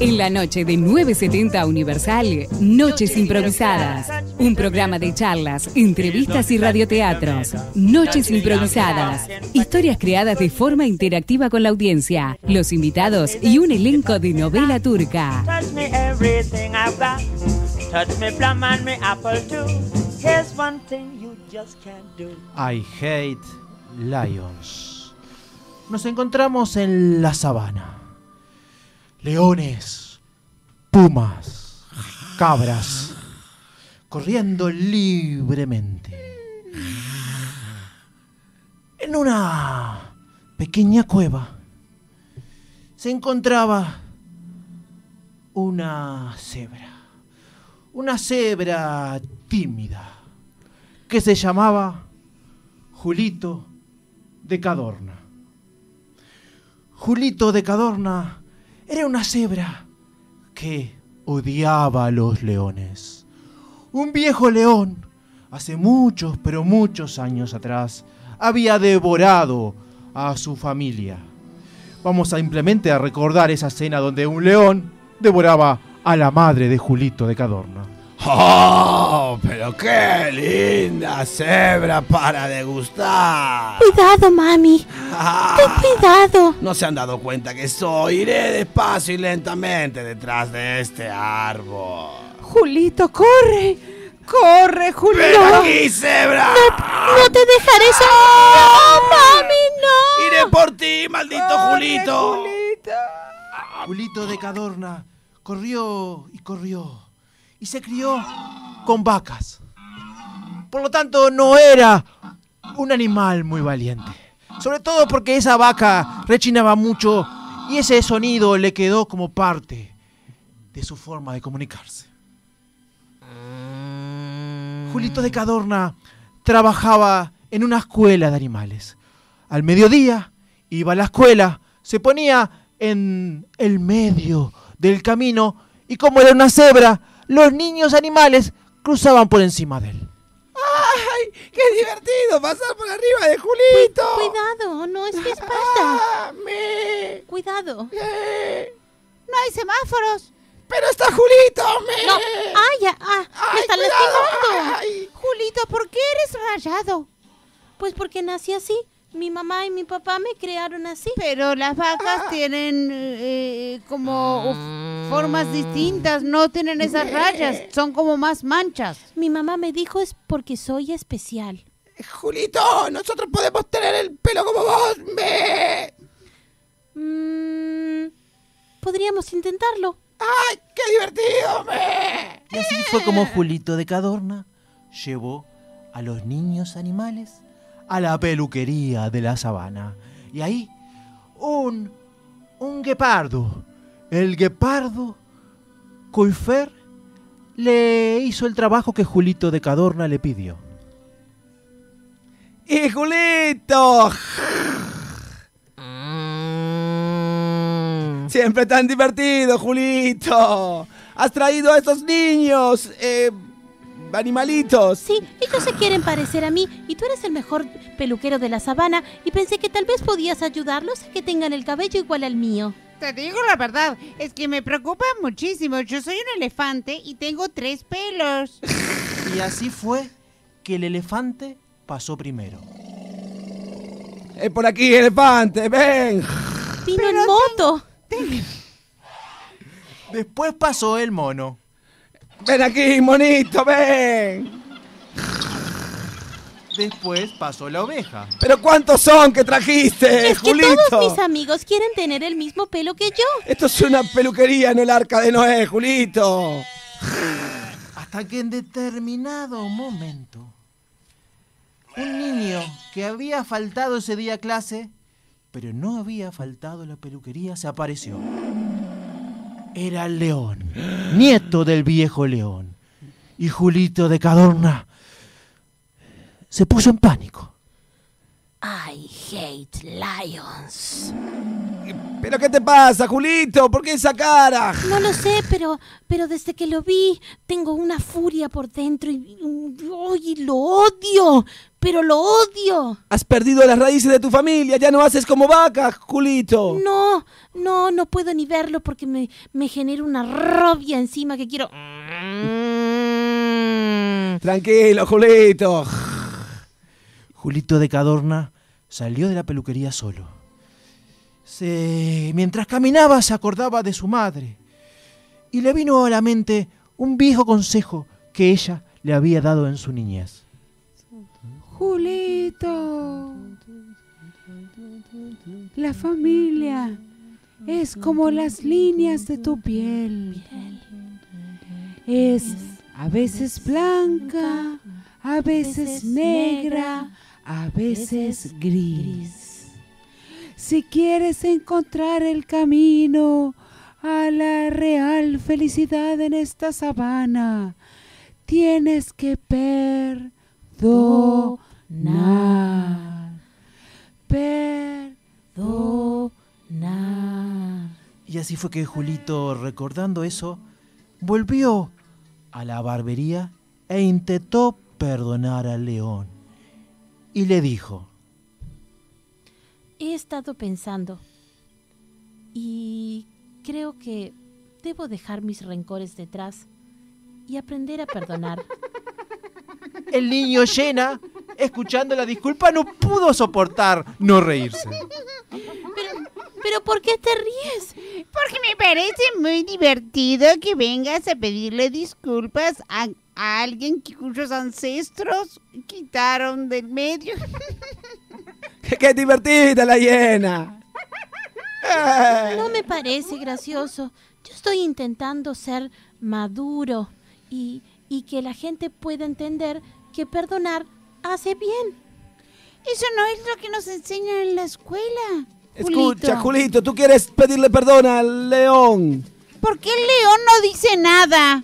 En la noche de 970 Universal, Noches Improvisadas. Un programa de charlas, entrevistas y radioteatros. Noches Improvisadas. Historias creadas de forma interactiva con la audiencia, los invitados y un elenco de novela turca. Touch me everything I've got. Touch me plum and me apple too. Here's one thing you just can't do. I hate lions. Nos encontramos en la sabana. Leones, pumas, cabras, corriendo libremente. En una pequeña cueva se encontraba una cebra. Una cebra tímida que se llamaba Julito de Cadorna. Julito de Cadorna era una cebra que odiaba a los leones. Un viejo león, hace muchos, pero muchos años atrás, había devorado a su familia. Vamos simplemente a recordar esa escena donde un león devoraba a la madre de Julito de Cadorna. ¡Oh! Pero qué linda cebra para degustar. Cuidado, mami. Ah, Cuidado. no se han dado cuenta que soy. Iré despacio y lentamente detrás de este árbol. Julito, corre. Corre, ¡Ven Julito. aquí, cebra! No te dejaré sola. No, mami, no. ¡Iré por ti, maldito Julito! Julito de Cadorna corrió y corrió y se crió con vacas. Por lo tanto, no era un animal muy valiente. Sobre todo porque esa vaca rechinaba mucho y ese sonido le quedó como parte de su forma de comunicarse. Julito de Cadorna trabajaba en una escuela de animales. Al mediodía iba a la escuela, se ponía en el medio del camino y como era una cebra, los niños animales cruzaban por encima de él. ¡Ay! ¡Qué divertido pasar por arriba de Julito! Cuidado, no es que espalda. ¡Ah, me! Cuidado. Eh, No hay semáforos. ¡Pero está Julito, me! No. ¡Ay, ya! ¡Ah! ¡Me ¡Ay, están cuidado! lastimando! ¡Ay! Julito, ¿por qué eres rayado? Pues porque nací así. Mi mamá y mi papá me crearon así. Pero las vacas tienen eh, como uf, formas distintas, no tienen esas rayas, son como más manchas. Mi mamá me dijo es porque soy especial. Julito, nosotros podemos tener el pelo como vos, me. Mm, Podríamos intentarlo. ¡Ay, qué divertido, me! Y así fue como Julito de Cadorna llevó a los niños animales a la peluquería de la sabana. Y ahí, un, un guepardo, el guepardo Coifer, le hizo el trabajo que Julito de Cadorna le pidió. ¡Y Julito! Siempre tan divertido, Julito. Has traído a estos niños, eh, animalitos. Sí, ellos se quieren parecer a mí y tú eres el mejor peluquero de la sabana y pensé que tal vez podías ayudarlos a que tengan el cabello igual al mío. Te digo la verdad, es que me preocupa muchísimo. Yo soy un elefante y tengo tres pelos. Y así fue que el elefante pasó primero. Es por aquí, elefante, ven. Vino en moto. Después pasó el mono. Ven aquí, monito, ven. Después pasó la oveja. Pero ¿cuántos son que trajiste, Es que Julito? todos mis amigos quieren tener el mismo pelo que yo. Esto es una peluquería, no el arca de Noé, Julito. Hasta que en determinado momento, un niño que había faltado ese día a clase, pero no había faltado la peluquería, se apareció. Era el león, nieto del viejo león. Y Julito de Cadorna se puso en pánico. I hate lions. ¿Pero qué te pasa, Julito? ¿Por qué esa cara? No lo sé, pero, pero desde que lo vi tengo una furia por dentro y, y lo odio, pero lo odio. Has perdido las raíces de tu familia, ya no haces como vaca, Julito. No, no, no puedo ni verlo porque me, me genera una rabia encima que quiero... Tranquilo, Julito. Julito de Cadorna salió de la peluquería solo. Se- mientras caminaba se acordaba de su madre y le vino a la mente un viejo consejo que ella le había dado en su niñez. Julito. La familia es como las líneas de tu piel. Es a veces blanca, a veces negra, a veces gris. Si quieres encontrar el camino a la real felicidad en esta sabana, tienes que perdonar. Perdonar. Y así fue que Julito, recordando eso, volvió a la barbería e intentó perdonar al león. Y le dijo, He estado pensando y creo que debo dejar mis rencores detrás y aprender a perdonar. el niño llena, escuchando la disculpa, no pudo soportar no reírse. ¿Pero por qué te ríes? Porque me parece muy divertido que vengas a pedirle disculpas a, a alguien que- cuyos ancestros quitaron del medio. ¡Qué, divertida la hiena! No me parece gracioso. Yo estoy intentando ser maduro y, y que la gente pueda entender que perdonar hace bien. Eso no es lo que nos enseñan en la escuela. Escucha, Julito, tú quieres pedirle perdón al león. ¿Por qué el león no dice nada?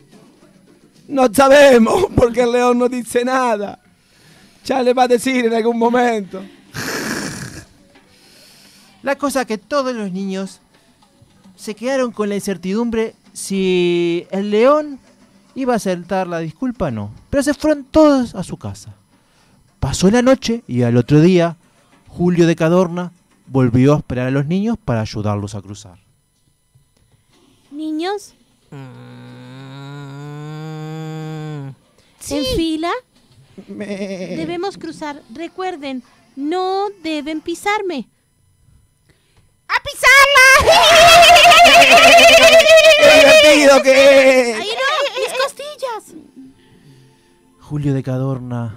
No sabemos porque el león no dice nada. Ya le va a decir en algún momento. La cosa que todos los niños se quedaron con la incertidumbre si el león iba a aceptar la disculpa o no. Pero se fueron todos a su casa. Pasó la noche y al otro día, Julio de Cadorna volvió a esperar a los niños para ayudarlos a cruzar. Niños. En fila debemos cruzar. Recuerden, no deben pisarme. ¡A pisarla! ¡Qué divertido que es! ¡Ay, no! ¡Mis costillas! Julio de Cadorna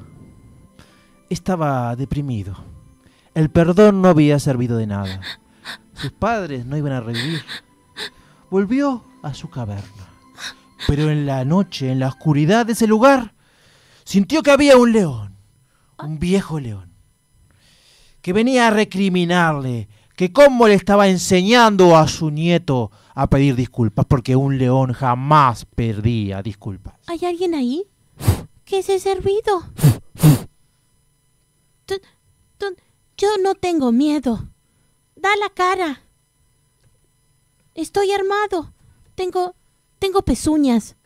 estaba deprimido. El perdón no había servido de nada. Sus padres no iban a revivir. Volvió a su caverna. Pero en la noche, en la oscuridad de ese lugar, sintió que había un león, un viejo león, que venía a recriminarle que cómo le estaba enseñando a su nieto a pedir disculpas, porque un león jamás pedía disculpas. ¿Hay alguien ahí? ¿Qué es ese tú- Yo no tengo miedo. Da la cara. Estoy armado. Tengo. Tengo pezuñas.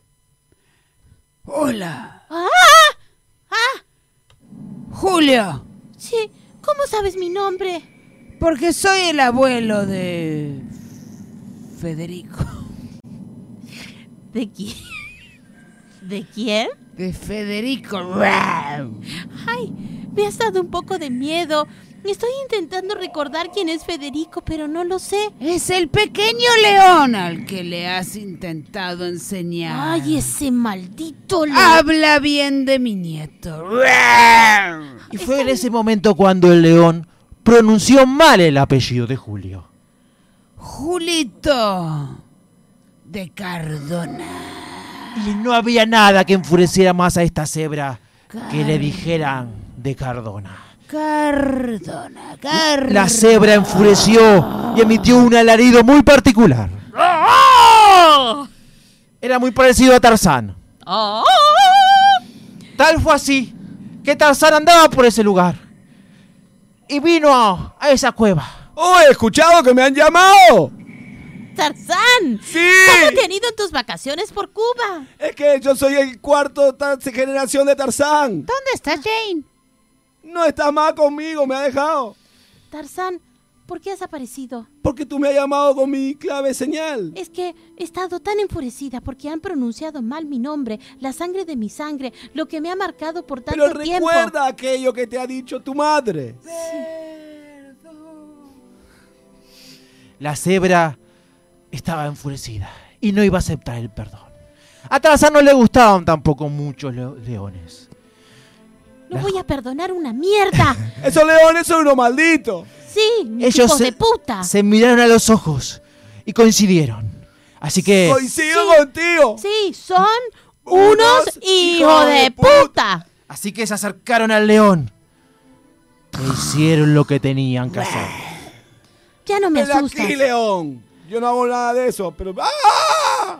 Hola, ¡Ah! ¡Ah! Julio. Sí. ¿Cómo sabes mi nombre? Porque soy el abuelo de Federico. ¿De quién? ¿De quién? De Federico. Ay, me has dado un poco de miedo. Estoy intentando recordar quién es Federico, pero no lo sé. Es el pequeño león al que le has intentado enseñar. Ay, ese maldito león. Habla bien de mi nieto. Y fue en ese momento cuando el león pronunció mal el apellido de Julio. Julito de Cardona. Y no había nada que enfureciera más a esta cebra que le dijeran de Cardona. Cardona, Cardona. La cebra enfureció y emitió un alarido muy particular. Era muy parecido a Tarzán. Tal fue así que Tarzán andaba por ese lugar. y vino a, a esa cueva. ¡Oh, he escuchado que me han llamado! ¡Tarzán! ¡Sí! ¿Cómo te han ido en tus vacaciones por Cuba? Es que yo soy el cuarto generación de Tarzán. ¿Dónde está Jane? No estás más conmigo, me ha dejado. Tarzán, ¿por qué has aparecido? Porque tú me has llamado con mi clave señal. Es que he estado tan enfurecida porque han pronunciado mal mi nombre, la sangre de mi sangre, lo que me ha marcado por tanto Pero tiempo. recuerda aquello que te ha dicho tu madre. La cebra estaba enfurecida y no iba a aceptar el perdón. A Tarzán no le gustaban tampoco muchos leo- leones. No voy a perdonar una mierda. Esos leones son unos malditos. Sí, Ellos hijos se, de puta. se miraron a los ojos y coincidieron. Así que Coincido Sí. contigo. Sí, son Unos unos hijos de de puta. Así que se acercaron al león. E hicieron lo que tenían que hacer. Ya no me asustas. aquí, león. Yo no hago nada de eso, pero... ¡Ah!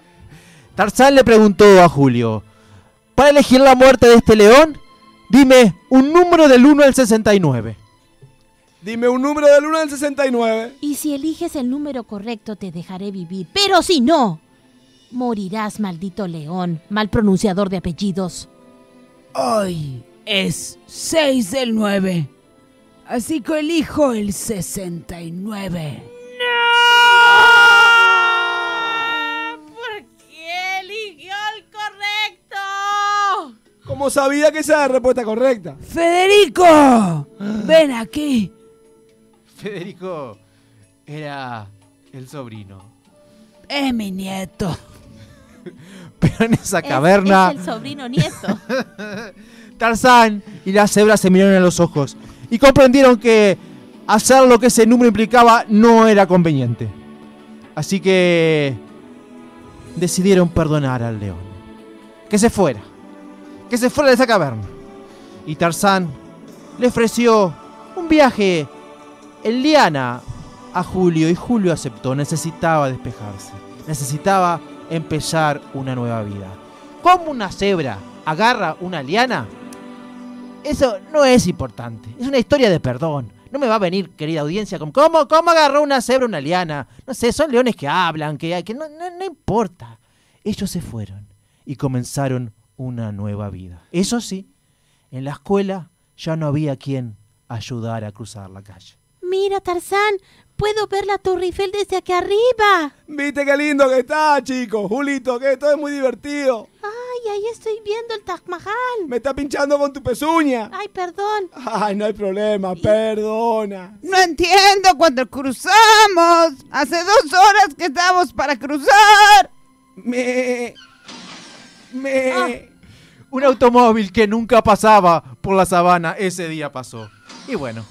Tarzán le preguntó a Julio, para elegir la muerte de este león, dime un número del 1 al 69. Dime un número del 1 al 69. Y si eliges el número correcto, te dejaré vivir. Pero si no, morirás, maldito león, mal pronunciador de apellidos. Hoy es 6 del 9. Así que elijo el 69. Sabía que esa era la respuesta correcta. Federico, ven aquí. Federico era el sobrino. Es mi nieto. Pero en esa Es- caverna, Es, el sobrino nieto. Tarzán y la cebra se miraron a los ojos y comprendieron que hacer lo que ese número implicaba no era conveniente. Así que decidieron perdonar al león. Que se fuera. Que se fuera de esa caverna. Y Tarzán le ofreció un viaje en liana a Julio y Julio aceptó. Necesitaba despejarse. Necesitaba empezar una nueva vida. ¿Cómo una cebra agarra una liana? Eso no es importante. Es una historia de perdón. No me va a venir, querida audiencia, con cómo, cómo agarró una cebra una liana. No sé, son leones que hablan, que, que no, no, no importa. Ellos se fueron y comenzaron una nueva vida. Eso sí, en la escuela ya no había quien ayudara a cruzar la calle. Mira, Tarzán, puedo ver la Torre Eiffel desde aquí arriba. ¿Viste qué lindo que está, chicos? Julito, que esto es muy divertido. Ay, ahí estoy viendo el Taj Mahal. Me está pinchando con tu pezuña. Ay, perdón. Ay, no hay problema, perdona. No entiendo cuando cruzamos. Hace dos horas que estamos para cruzar. Me... Me... Un automóvil que nunca pasaba por la sabana ese día pasó. Y bueno,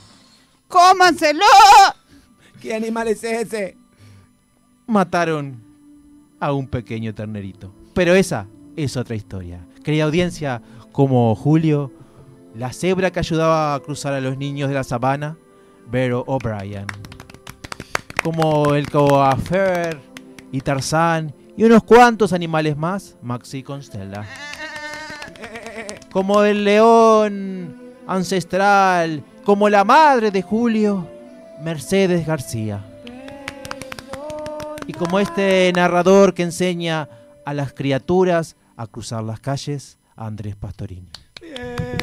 ¡Cómanselo! ¿Qué animal es ese? mataron a un pequeño ternerito. Pero esa es otra historia. Querida audiencia, como Julio, la cebra que ayudaba a cruzar a los niños de la sabana, Vero O'Brien. Como el coafer y Tarzán y unos cuantos animales más, Maxi Constella. Como el león ancestral, como la madre de Julio, Mercedes García. Y como este narrador que enseña a las criaturas a cruzar las calles, Andrés Pastorini.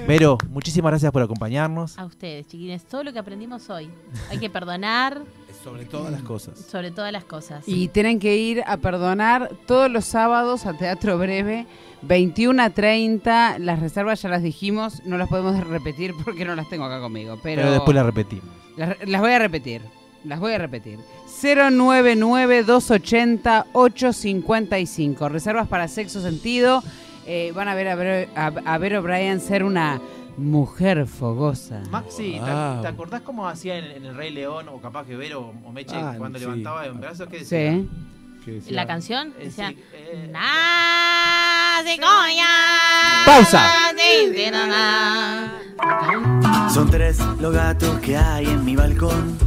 Vero, muchísimas gracias por acompañarnos. A ustedes, chiquines, todo lo que aprendimos hoy. Hay que perdonar Sobre todas las cosas. sobre todas las cosas. Y tienen que ir a perdonar todos los sábados al Teatro Breve, 21 a 30. Las reservas ya las dijimos, no las podemos repetir porque no las tengo acá conmigo. Pero, Pero, después la repetimos. las, las voy a repetir. Las voy a repetir. 099-280-855. Reservas para sexo sentido. Eh, van a ver a ver, a, a ver O'Brien ser una mujer fogosa. Maxi, ¿te, Wow. te acordás cómo hacía en, en El Rey León o capaz que Vero o Meche Ah, cuando sí. levantaba en brazos? ¿Qué decía? Sí. ¿Qué decía? La canción Eh, decía... sí, eh, "Na, cigüeña, Pausa. din, din, na, na". Son tres los gatos que hay en mi balcón.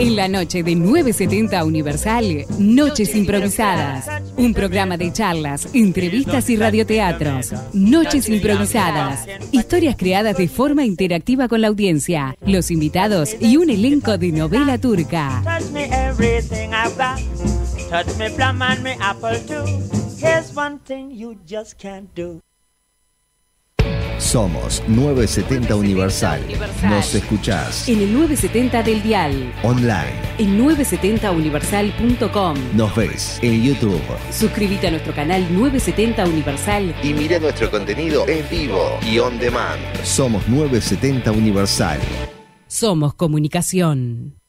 En la noche de 970 Universal, Noches Improvisadas. Un programa de charlas, entrevistas y radioteatros. Noches Improvisadas. Historias creadas de forma interactiva con la audiencia, los invitados y un elenco de novela turca. Touch me plum and me apple too. Here's one thing you just can't do. Somos 970 Universal. Nos escuchás En el 970 del Dial, online. en 970universal.com. Nos ves en YouTube. Suscríbete a nuestro canal 970 Universal Y mira nuestro contenido en vivo y on demand. Somos 970 Universal. Somos Comunicación.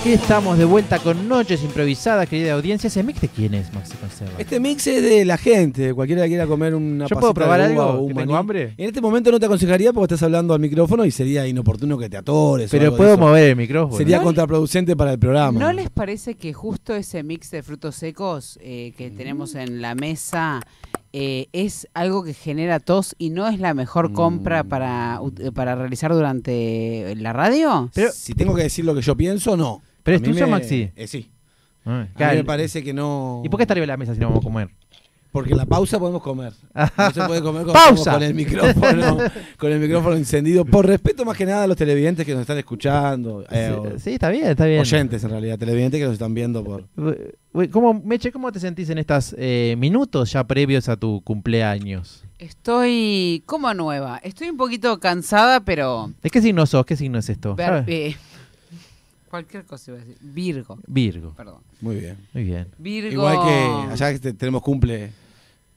Aquí estamos de vuelta con Noches Improvisadas, querida audiencia. ¿Ese mix de quién es, Maxi Conserva? Este mix es de la gente, cualquiera que quiera comer una ¿Yo puedo probar de uva algo? o un ¿Que tengo hambre? En este momento no te aconsejaría porque estás hablando al micrófono y sería inoportuno que te atores. o Pero de puedo eso. mover el micrófono. Sería ¿No le- contraproducente para el programa. ¿No les parece que justo ese mix de frutos secos eh, que tenemos en la mesa eh, es algo que genera tos y no es la mejor compra Mm. para, ut- para realizar durante la radio? Pero- si tengo que decir lo que yo pienso, no. ¿Pero es tuyo, me- Maxi? Eh, sí. Ah, A mí me parece que no. ¿Y por qué está arriba de la mesa si no vamos a comer? Porque en la pausa podemos comer. No se puede comer con, ¡Pausa! con el micrófono, con el micrófono encendido. Por respeto más que nada a los televidentes que nos están escuchando. eh, sí, está bien, está bien. oyentes en realidad, televidentes que nos están viendo por. ¿Cómo, Meche, ¿cómo te sentís en estos minutos ya previos a tu cumpleaños? Estoy como nueva. Estoy un poquito cansada, pero... ¿De qué signo sos? ¿Qué signo es esto? ver- eh, cualquier cosa iba a decir. Virgo. Virgo. Perdón. Muy bien. Muy bien. Virgo. Igual que allá que te- tenemos cumple.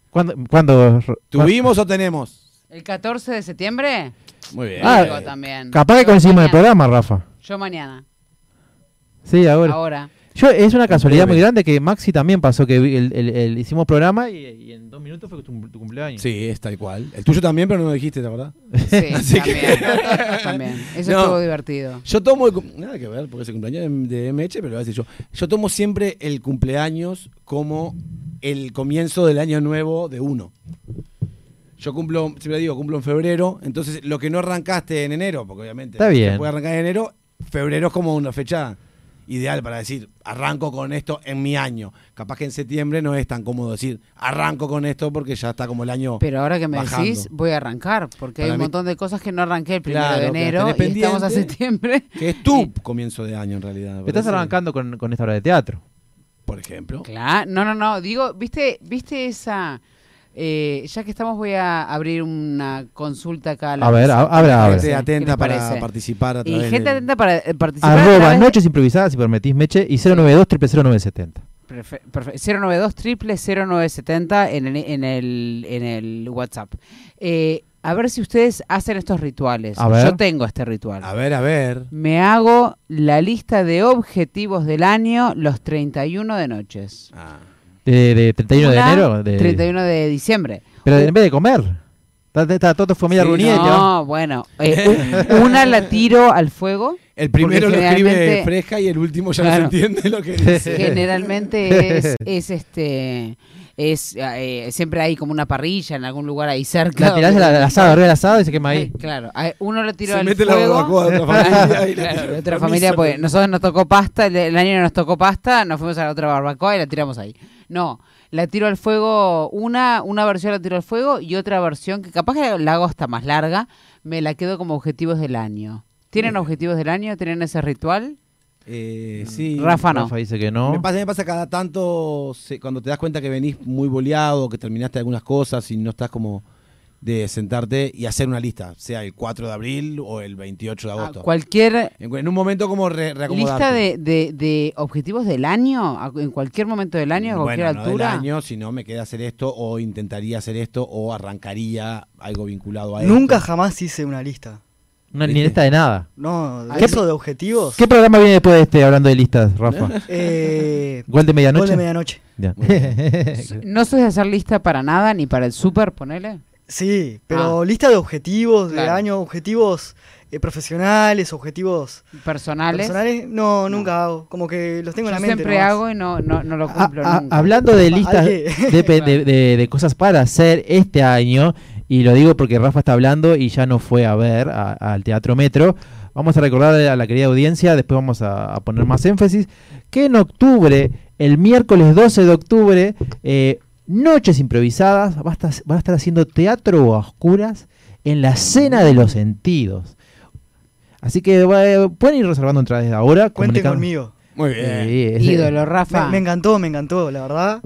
¿Cuándo? cuándo ¿Tuvimos o tenemos? ¿El 14 de septiembre? Muy bien. Ah, Virgo también. Capaz que coincidimos en el programa, Rafa. Yo mañana. Sí, ahora. Ahora. Yo, es una casualidad Muy grande que Maxi también pasó que el- el- el- hicimos programa y, y en dos minutos fue tu, tu cumpleaños. Sí, es tal cual. El tuyo también, pero no lo dijiste, ¿te acordás? Sí, Así que- también. también. Eso No. estuvo divertido. Yo tomo, el nada que ver, porque es el cumpleaños de, de MH, pero lo voy a decir yo. Yo tomo siempre el cumpleaños como el comienzo del año nuevo de uno. Yo cumplo, siempre digo, cumplo en febrero, entonces lo que no arrancaste en enero, porque obviamente Está bien. puede arrancar en enero, febrero es como una fecha ideal para decir, arranco con esto en mi año. Capaz que en septiembre no es tan cómodo decir, arranco con esto porque ya está como el año Pero ahora que me bajando. decís, voy a arrancar, porque hay un mí- montón de cosas que no arranqué el primero Claro, de enero y estamos a septiembre. Que es tu comienzo de año en realidad. me Estás arrancando con, con esta obra de teatro. Por ejemplo. Claro, no, no, no, digo, ¿viste, viste esa... eh, ya que estamos voy a abrir una consulta acá. la A ver, a- abra, abra. Gente ¿Qué atenta para parece? participar a Y través gente del- atenta para eh, participar. a Arroba de- Noches Improvisadas, si permitís, Meche, y 092 0970 Perfe- perfe- 092 triple 0970 en el, en el, en el WhatsApp. Eh, A ver si ustedes hacen estos rituales. A ver. Yo tengo este ritual. A ver, a ver. Me hago la lista de objetivos del año los 31 de noches. Ah. De, de 31 de Una, enero. De, 31 de diciembre. Pero en vez de comer. Está, toda tu familia Sí, reunida No, bueno. eh, una la tiro al fuego. El primero lo escribe fresca y el último ya Claro. no se entiende lo que dice. Generalmente es, es este. Es, eh, siempre hay como una parrilla en algún lugar ahí cerca. La tirás al asado, arriba del asado y se quema ahí. Claro, uno lo tiró Se al mete la fuego. barbacoa de otra familia y la Claro, de otra familia, pues nosotros nos tocó pasta, el, el año nos tocó pasta, nos fuimos a la otra barbacoa y la tiramos ahí. No, la tiro al fuego, una, una versión la tiro al fuego y otra versión que capaz que la hago hasta más larga, me la quedo como objetivos del año. ¿Tienen objetivos del año? ¿Tienen ese ritual? Eh, sí. Rafa no. Rafa dice que no. Me pasa, me pasa cada tanto, se- cuando te das cuenta que venís muy boleado, que terminaste algunas cosas y no estás como de sentarte y hacer una lista, sea el 4 de abril o el 28 de Ah, agosto. cualquier En, en un momento como re- reacomodarte. lista de, de- de objetivos del año, en cualquier momento del año, a cualquier bueno, no del altura. año, si no me queda hacer esto o intentaría hacer esto o arrancaría algo vinculado a Nunca esto. jamás hice una lista. No, ni lista de nada. No, de ¿Qué- eso de objetivos. ¿Qué programa viene después de este hablando de listas, Rafa? Eh, ¿Gol de medianoche? Gol de medianoche. Ya. ¿No sos de hacer lista para nada, ni para el súper, ponele? Sí, pero lista de objetivos de Claro. año, objetivos eh, profesionales, objetivos Personales. personales. No, nunca hago. Como que los tengo Yo en la mente. siempre nomás. hago y no, no, no lo A- cumplo a- nunca. hablando de listas de, de- de- de cosas para hacer este año, y lo digo porque Rafa está hablando y ya no fue a ver a- al Teatro Metro, vamos a recordar a la querida audiencia, después vamos a, a poner más énfasis, que en octubre, el miércoles 12 de octubre, eh, Noches Improvisadas, va a, estar, va a estar haciendo teatro a oscuras en la Cena de los Sentidos. Así que va- pueden ir reservando entradas desde ahora. Cuente comunicando- conmigo. Muy bien. Sí, es- Ídolo, Rafa. Me, me encantó, me encantó, la verdad.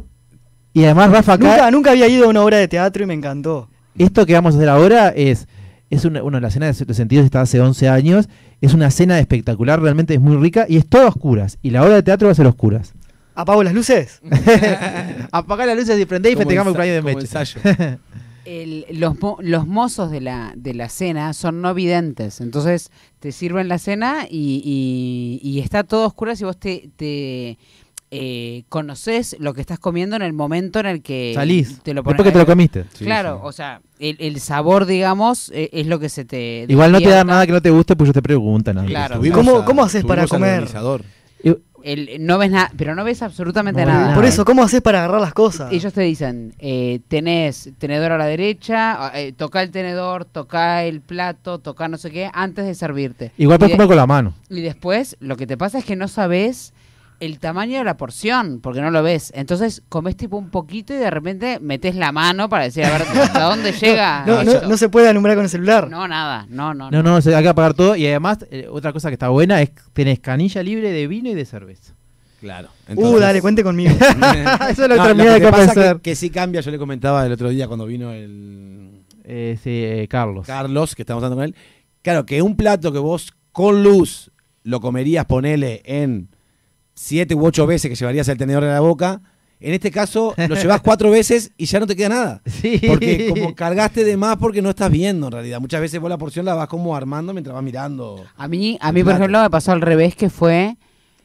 Y además Rafa acá... Nunca, nunca había ido a una obra de teatro y me encantó. Esto que vamos a hacer ahora es, es una, una la cena de los sentidos está hace 11 años, es una cena espectacular, realmente es muy rica y es toda a oscuras. Y la obra de teatro va a ser a oscuras. ¿Apago las luces? Apagá las luces y prendé y festejamos el cumpleaños de Meche. ensayo. El- los, mo- los mozos de la, de la cena son no videntes, entonces te sirven la cena y, y- y está todo a oscuras y vos te, te eh, conoces lo que estás comiendo en el momento en el que Salís. te lo Después que te lo ahí. comiste. Sí, claro, sí. o sea, el, el sabor, digamos, eh, es lo que se te... Igual no te despierta. dan nada que no te guste, pues ellos te preguntan. antes. Claro. Estuvimos ¿Cómo- cómo haces para estuvimos al comer? organizador. El- no ves nada, pero no ves absolutamente No nada. Por eso, ¿cómo haces para agarrar las cosas? Ellos te dicen, eh, tenés tenedor a la derecha, eh, toca el tenedor, toca el plato, toca no sé qué, antes de servirte. Igual puedes de- comer con la mano. Y después, lo que te pasa es que no sabes el tamaño de la porción, porque no lo ves. Entonces, comes tipo un poquito y de repente metes la mano para decir, a ver, ¿hasta dónde llega? no, no, no se puede anumerar con el celular. No, nada, no, no. No, no, se- hay que apagar todo. Y además, eh, otra cosa que está buena es que tenés canilla libre de vino y de cerveza. Claro. uh, dale, cuente conmigo. Eso es lo que No, terminé lo de que pasa que, que sí cambia, yo le comentaba el otro día cuando vino el Eh, sí, eh, Carlos. Carlos, que estamos hablando con él. Claro, que un plato que vos con luz lo comerías, ponele, en siete u ocho veces que llevarías el tenedor a la boca, en este caso lo llevas cuatro veces y ya no te queda nada. Sí. Porque como cargaste de más porque no estás viendo en realidad. Muchas veces vos la porción la vas como armando mientras vas mirando. A mí, a mí por ejemplo, me pasó al revés, que fue...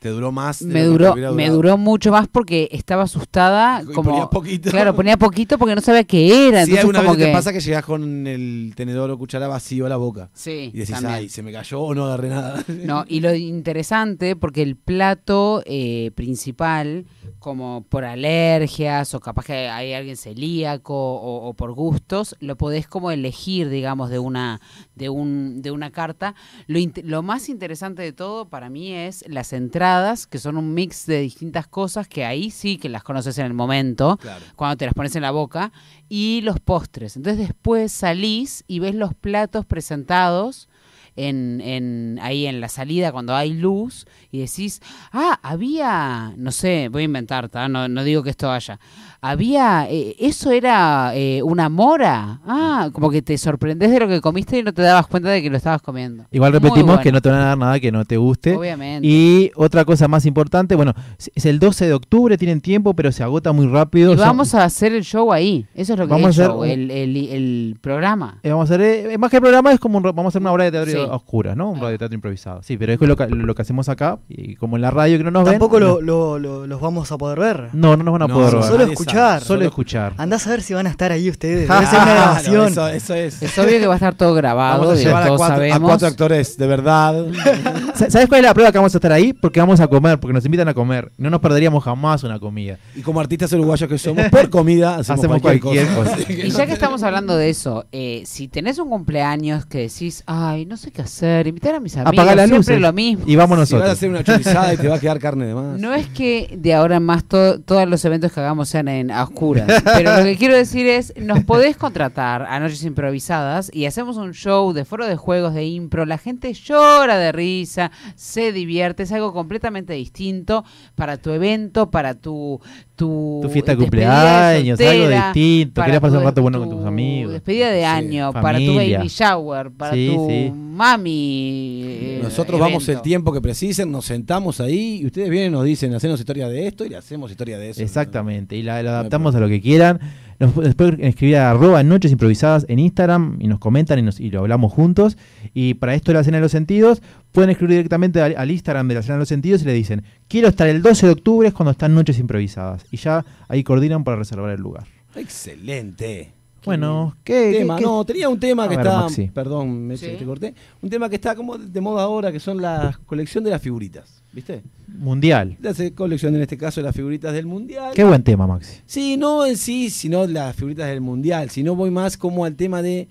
Te duró más. de Me duró, me duró mucho más porque estaba asustada. Y como, ponías poquito. Claro, ponía poquito porque no sabía qué era. Sí, alguna vez te que... pasa que llegás con el tenedor o cuchara vacío a la boca. Sí, Y decís, también. ay, se me cayó o no agarré nada. No, y lo interesante, porque el plato eh, principal, como por alergias o capaz que hay alguien celíaco o, o por gustos, lo podés como elegir, digamos, de una, de un, de una carta. Lo, lo más interesante de todo para mí es las entradas, que son un mix de distintas cosas que ahí sí que las conoces en el momento, Claro. cuando te las pones en la boca, y los postres. Entonces después salís y ves los platos presentados en, en ahí en la salida cuando hay luz y decís, ah, había, no sé, voy a inventar, no, no digo que esto haya, había, eh, eso era eh, una mora, ah, como que te sorprendés de lo que comiste y no te dabas cuenta de que lo estabas comiendo. Igual repetimos bueno. que no te van a dar nada que no te guste. Obviamente. Y otra cosa más importante, bueno, es el 12 de octubre, tienen tiempo, pero se agota muy rápido. Y vamos a hacer el show ahí, eso es lo que Vamos es a el, hacer el, el- el programa. Eh, vamos a hacer, eh, más que el programa, es como un, vamos a hacer una obra de teatro Sí. oscura, ¿no? Un radio de teatro improvisado. Sí, pero es lo que, lo que hacemos acá, y como en la radio que no nos Tampoco ven. lo, lo- lo- los vamos a poder ver. No, no nos van a No, poder ver. Solo escuchar. Solo escuchar. Andás a ver si van a estar ahí ustedes. Debe ser una Claro, grabación. eso, eso es. Es obvio que va a estar todo grabado, Vamos a llevar a cuatro, a cuatro actores de verdad. Sa- ¿Sabes cuál es la prueba que vamos a estar ahí? Porque vamos a comer, porque nos invitan a comer. No nos perderíamos jamás una comida. Y como artistas uruguayos que somos, por comida hacemos, Hacemos cualquier, cosa. Y ya que estamos hablando de eso, eh, si tenés un cumpleaños que decís, ay, no sé qué hacer, invitar a mis amigos, Apaga las siempre luces. lo mismo. Y vamos Si vas a nosotros. hacer una chorizada y te va a quedar carne de más. No es que de ahora en más to- todos los eventos que hagamos sean en a oscuras, pero lo que quiero decir es, nos podés contratar a Noches Improvisadas y hacemos un show de foro de juegos de impro, la gente llora de risa, se divierte, es algo completamente distinto para tu evento, para tu... Tu, Tu fiesta de cumpleaños, algo distinto, querías pasar un rato bueno con tu tus amigos. Despedida de Sí, año, para tu baby shower, para Sí, tu sí. Mami. eh, Nosotros vamos el tiempo que precisen, nos sentamos ahí y ustedes vienen y nos dicen, hacemos historia de esto y le hacemos historia de eso. Exactamente, y la, la adaptamos a lo que quieran. Nos pu- después escribir a arroba noches improvisadas en Instagram y nos comentan y, nos, y lo hablamos juntos. Y para esto de la cena de los sentidos, pueden escribir directamente al, al Instagram de la cena de los sentidos y le dicen, quiero estar el 12 de octubre es cuando están noches improvisadas. Y ya ahí coordinan para reservar el lugar. Excelente. Bueno, ¿qué, tema, qué- no, tenía un tema A que ver, está, Maxi. perdón, me Sí. te corté, un tema que está como de moda ahora, que son la colección de las figuritas, ¿viste? Mundial. Hace colección en este caso de las figuritas del mundial. Qué buen tema, Maxi. Sí, no en sí, sino las figuritas del mundial, sino voy más como al tema de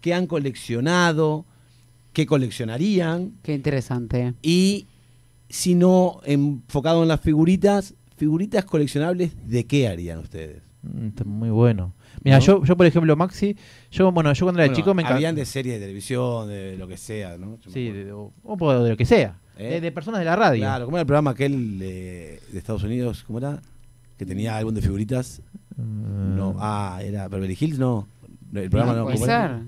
qué han coleccionado, qué coleccionarían Qué interesante. y si no enfocado en las figuritas, figuritas coleccionables, ¿de qué harían ustedes? Mm, está muy bueno. Mira, ¿No? yo, yo por ejemplo, Maxi, yo, bueno, yo cuando era Bueno, chico me habían encantaba. de serie de televisión, de lo que sea, ¿no? Yo Sí, de, o, de lo que sea. ¿Eh? De, de personas de la radio. Claro, ¿cómo era el programa aquel de, de Estados Unidos? ¿Cómo era? Que tenía álbum de figuritas. Mm. No, ah, era Beverly Hills, no. El programa no, puede ¿cómo era?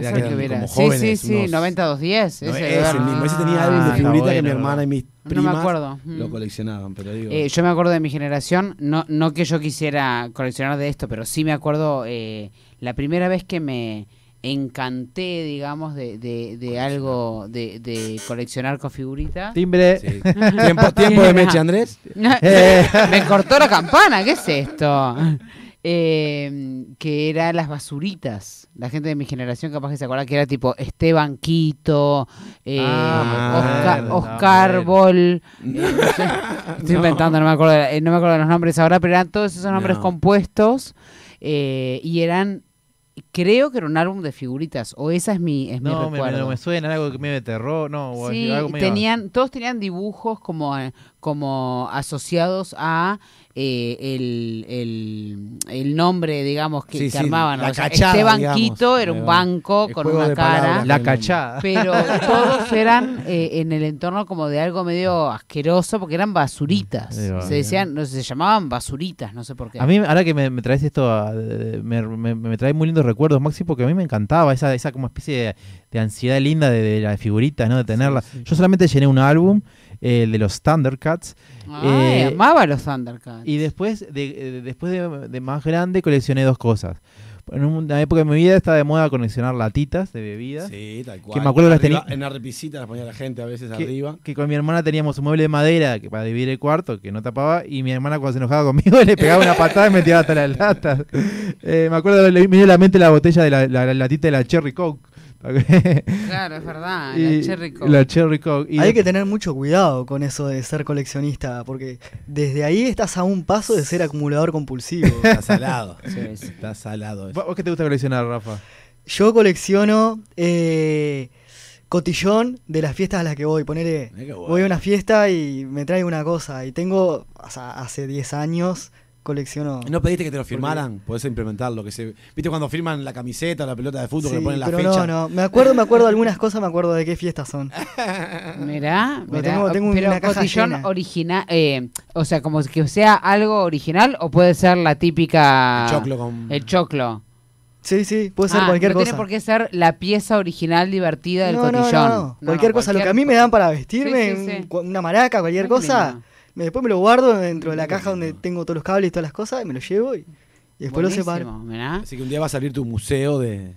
Puede ser que hubiera. como Sí, sí, jóvenes, sí, unos- 9210. No, ese mismo, ese tenía de Ah, figuritas está que mi hermana y mis No me primas acuerdo. lo Mm. coleccionaban, pero digo... Eh, yo me acuerdo de mi generación, no, no que yo quisiera coleccionar de esto, pero sí me acuerdo eh, la primera vez que me encanté, digamos, de, de, de algo de, de coleccionar con figuritas. Timbre. sí. ¿Tiempo, tiempo de mecha, Andrés? Me cortó la campana, ¿qué es esto? Eh, que era las basuritas. La gente de mi generación capaz que se acuerda que era tipo Esteban Quito, eh, Ah, Oscar, Oscar. Bol. eh, no sé, estoy inventando, no me, acuerdo, de- eh, no me acuerdo de los nombres ahora, pero eran todos esos nombres No. compuestos eh, y eran, creo que era un álbum de figuritas, o esa es mi, es mi No, me, recuerdo. me, me suena algo que medio de terror, no, o Sí, algo medio- tenían, todos tenían dibujos como, como asociados a eh, el, el, el nombre, digamos, que, Sí, que sí, armaban. la O sea, cachada, Esteban digamos. Quito era un banco con una cara. La cachada. Pero todos eran eh, en el entorno como de algo medio asqueroso porque eran basuritas. Se decían, no, se llamaban basuritas, no sé por qué. A mí, ahora que me, me traes esto, a- de- me, me- me trae muy lindos recuerdos, Maxi, porque a mí me encantaba esa, esa como especie de, de ansiedad linda de, de la figurita, ¿no? De tenerla. Yo solamente llené un álbum, eh, el de los Thundercats, Ay, eh, amaba los Thundercats. y después, de, de- después de, de más grande, coleccioné dos cosas. En una época de mi vida estaba de moda coleccionar latitas de bebidas. Sí, tal cual. me acuerdo las Arriba, tenía- En la repisita las ponía la gente a veces que, arriba. que con mi hermana teníamos un mueble de madera que para dividir el cuarto, que no tapaba, y mi hermana cuando se enojaba conmigo le pegaba una patada y me tiraba hasta las latas. Eh, me acuerdo, le- me a la mente la botella de la, la- la latita de la Cherry Coke. Claro, es verdad, Y- la Cherry Coke. la Cherry Coke. Y Hay de- que tener mucho cuidado con eso de ser coleccionista, porque desde ahí estás a un paso de ser acumulador compulsivo. Está salado. Sí, sí. Está salado eso. ¿Vos qué te gusta coleccionar, Rafa? Yo colecciono eh, cotillón de las fiestas a las que voy. Ponele, voy a una fiesta y me trae una cosa. Y tengo, o sea, hace 10 años, colecciono. ¿No pediste que te lo firmaran? Podés implementarlo. Que se, ¿Viste cuando firman la camiseta o la pelota de fútbol que le ponen la pero fecha? no, no. Me acuerdo, me acuerdo de algunas cosas, me acuerdo de qué fiestas son. Mirá, Lo mirá. tengo- tengo pero una caja original, eh, o sea, como que sea algo original o puede ser la típica... El choclo con- El choclo. Sí, sí, puede ser Ah, cualquier no cosa. tiene por qué ser la pieza original divertida del no, no, cotillón. no, Cualquier cosa, lo que a mí me dan para vestirme, Sí, sí, sí. un- cu- una maraca, cualquier cosa, después me lo guardo dentro de la caja donde tengo todos los cables y todas las cosas, y me lo llevo y, y después lo separo. Buenísimo, mirá. Así que un día vas a abrir tu museo de.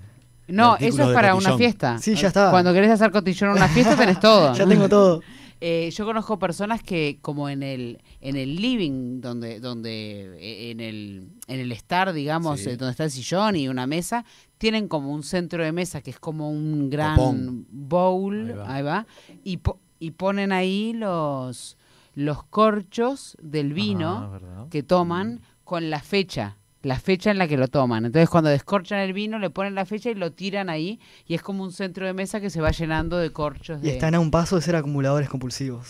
No, de eso es para cotillón. una fiesta. Sí, ya está. Cuando querés hacer cotillón en una fiesta tenés todo. Ya tengo todo. Eh, yo conozco personas que como en el en el living donde donde eh, en el en el estar digamos Sí. eh, donde está el sillón y una mesa tienen como un centro de mesa que es como un gran bowl Ahí ahí va. va, y po- y ponen ahí los los corchos del vino Ah, que toman con la fecha, la fecha en la que lo toman. Entonces cuando descorchan el vino le ponen la fecha y lo tiran ahí y es como un centro de mesa que se va llenando de corchos. Y de- están a un paso de ser acumuladores compulsivos.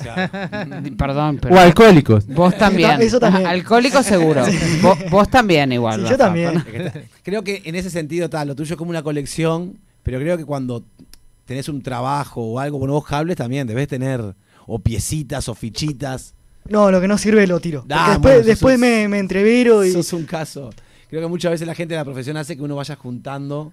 Perdón, pero O alcohólicos. vos también. Eso también. Alcohólico seguro. Vos, vos también igual. Sí, yo Rafa. también. Es que está- creo que en ese sentido, tal, lo tuyo es como una colección, pero creo que cuando tenés un trabajo o algo con nuevos cables también debes tener o piecitas o fichitas. No, lo que no sirve lo tiro. Ah, después, bueno, después un- me, me entrevero y... Sos un caso. Creo que muchas veces la gente de la profesión hace que uno vaya juntando.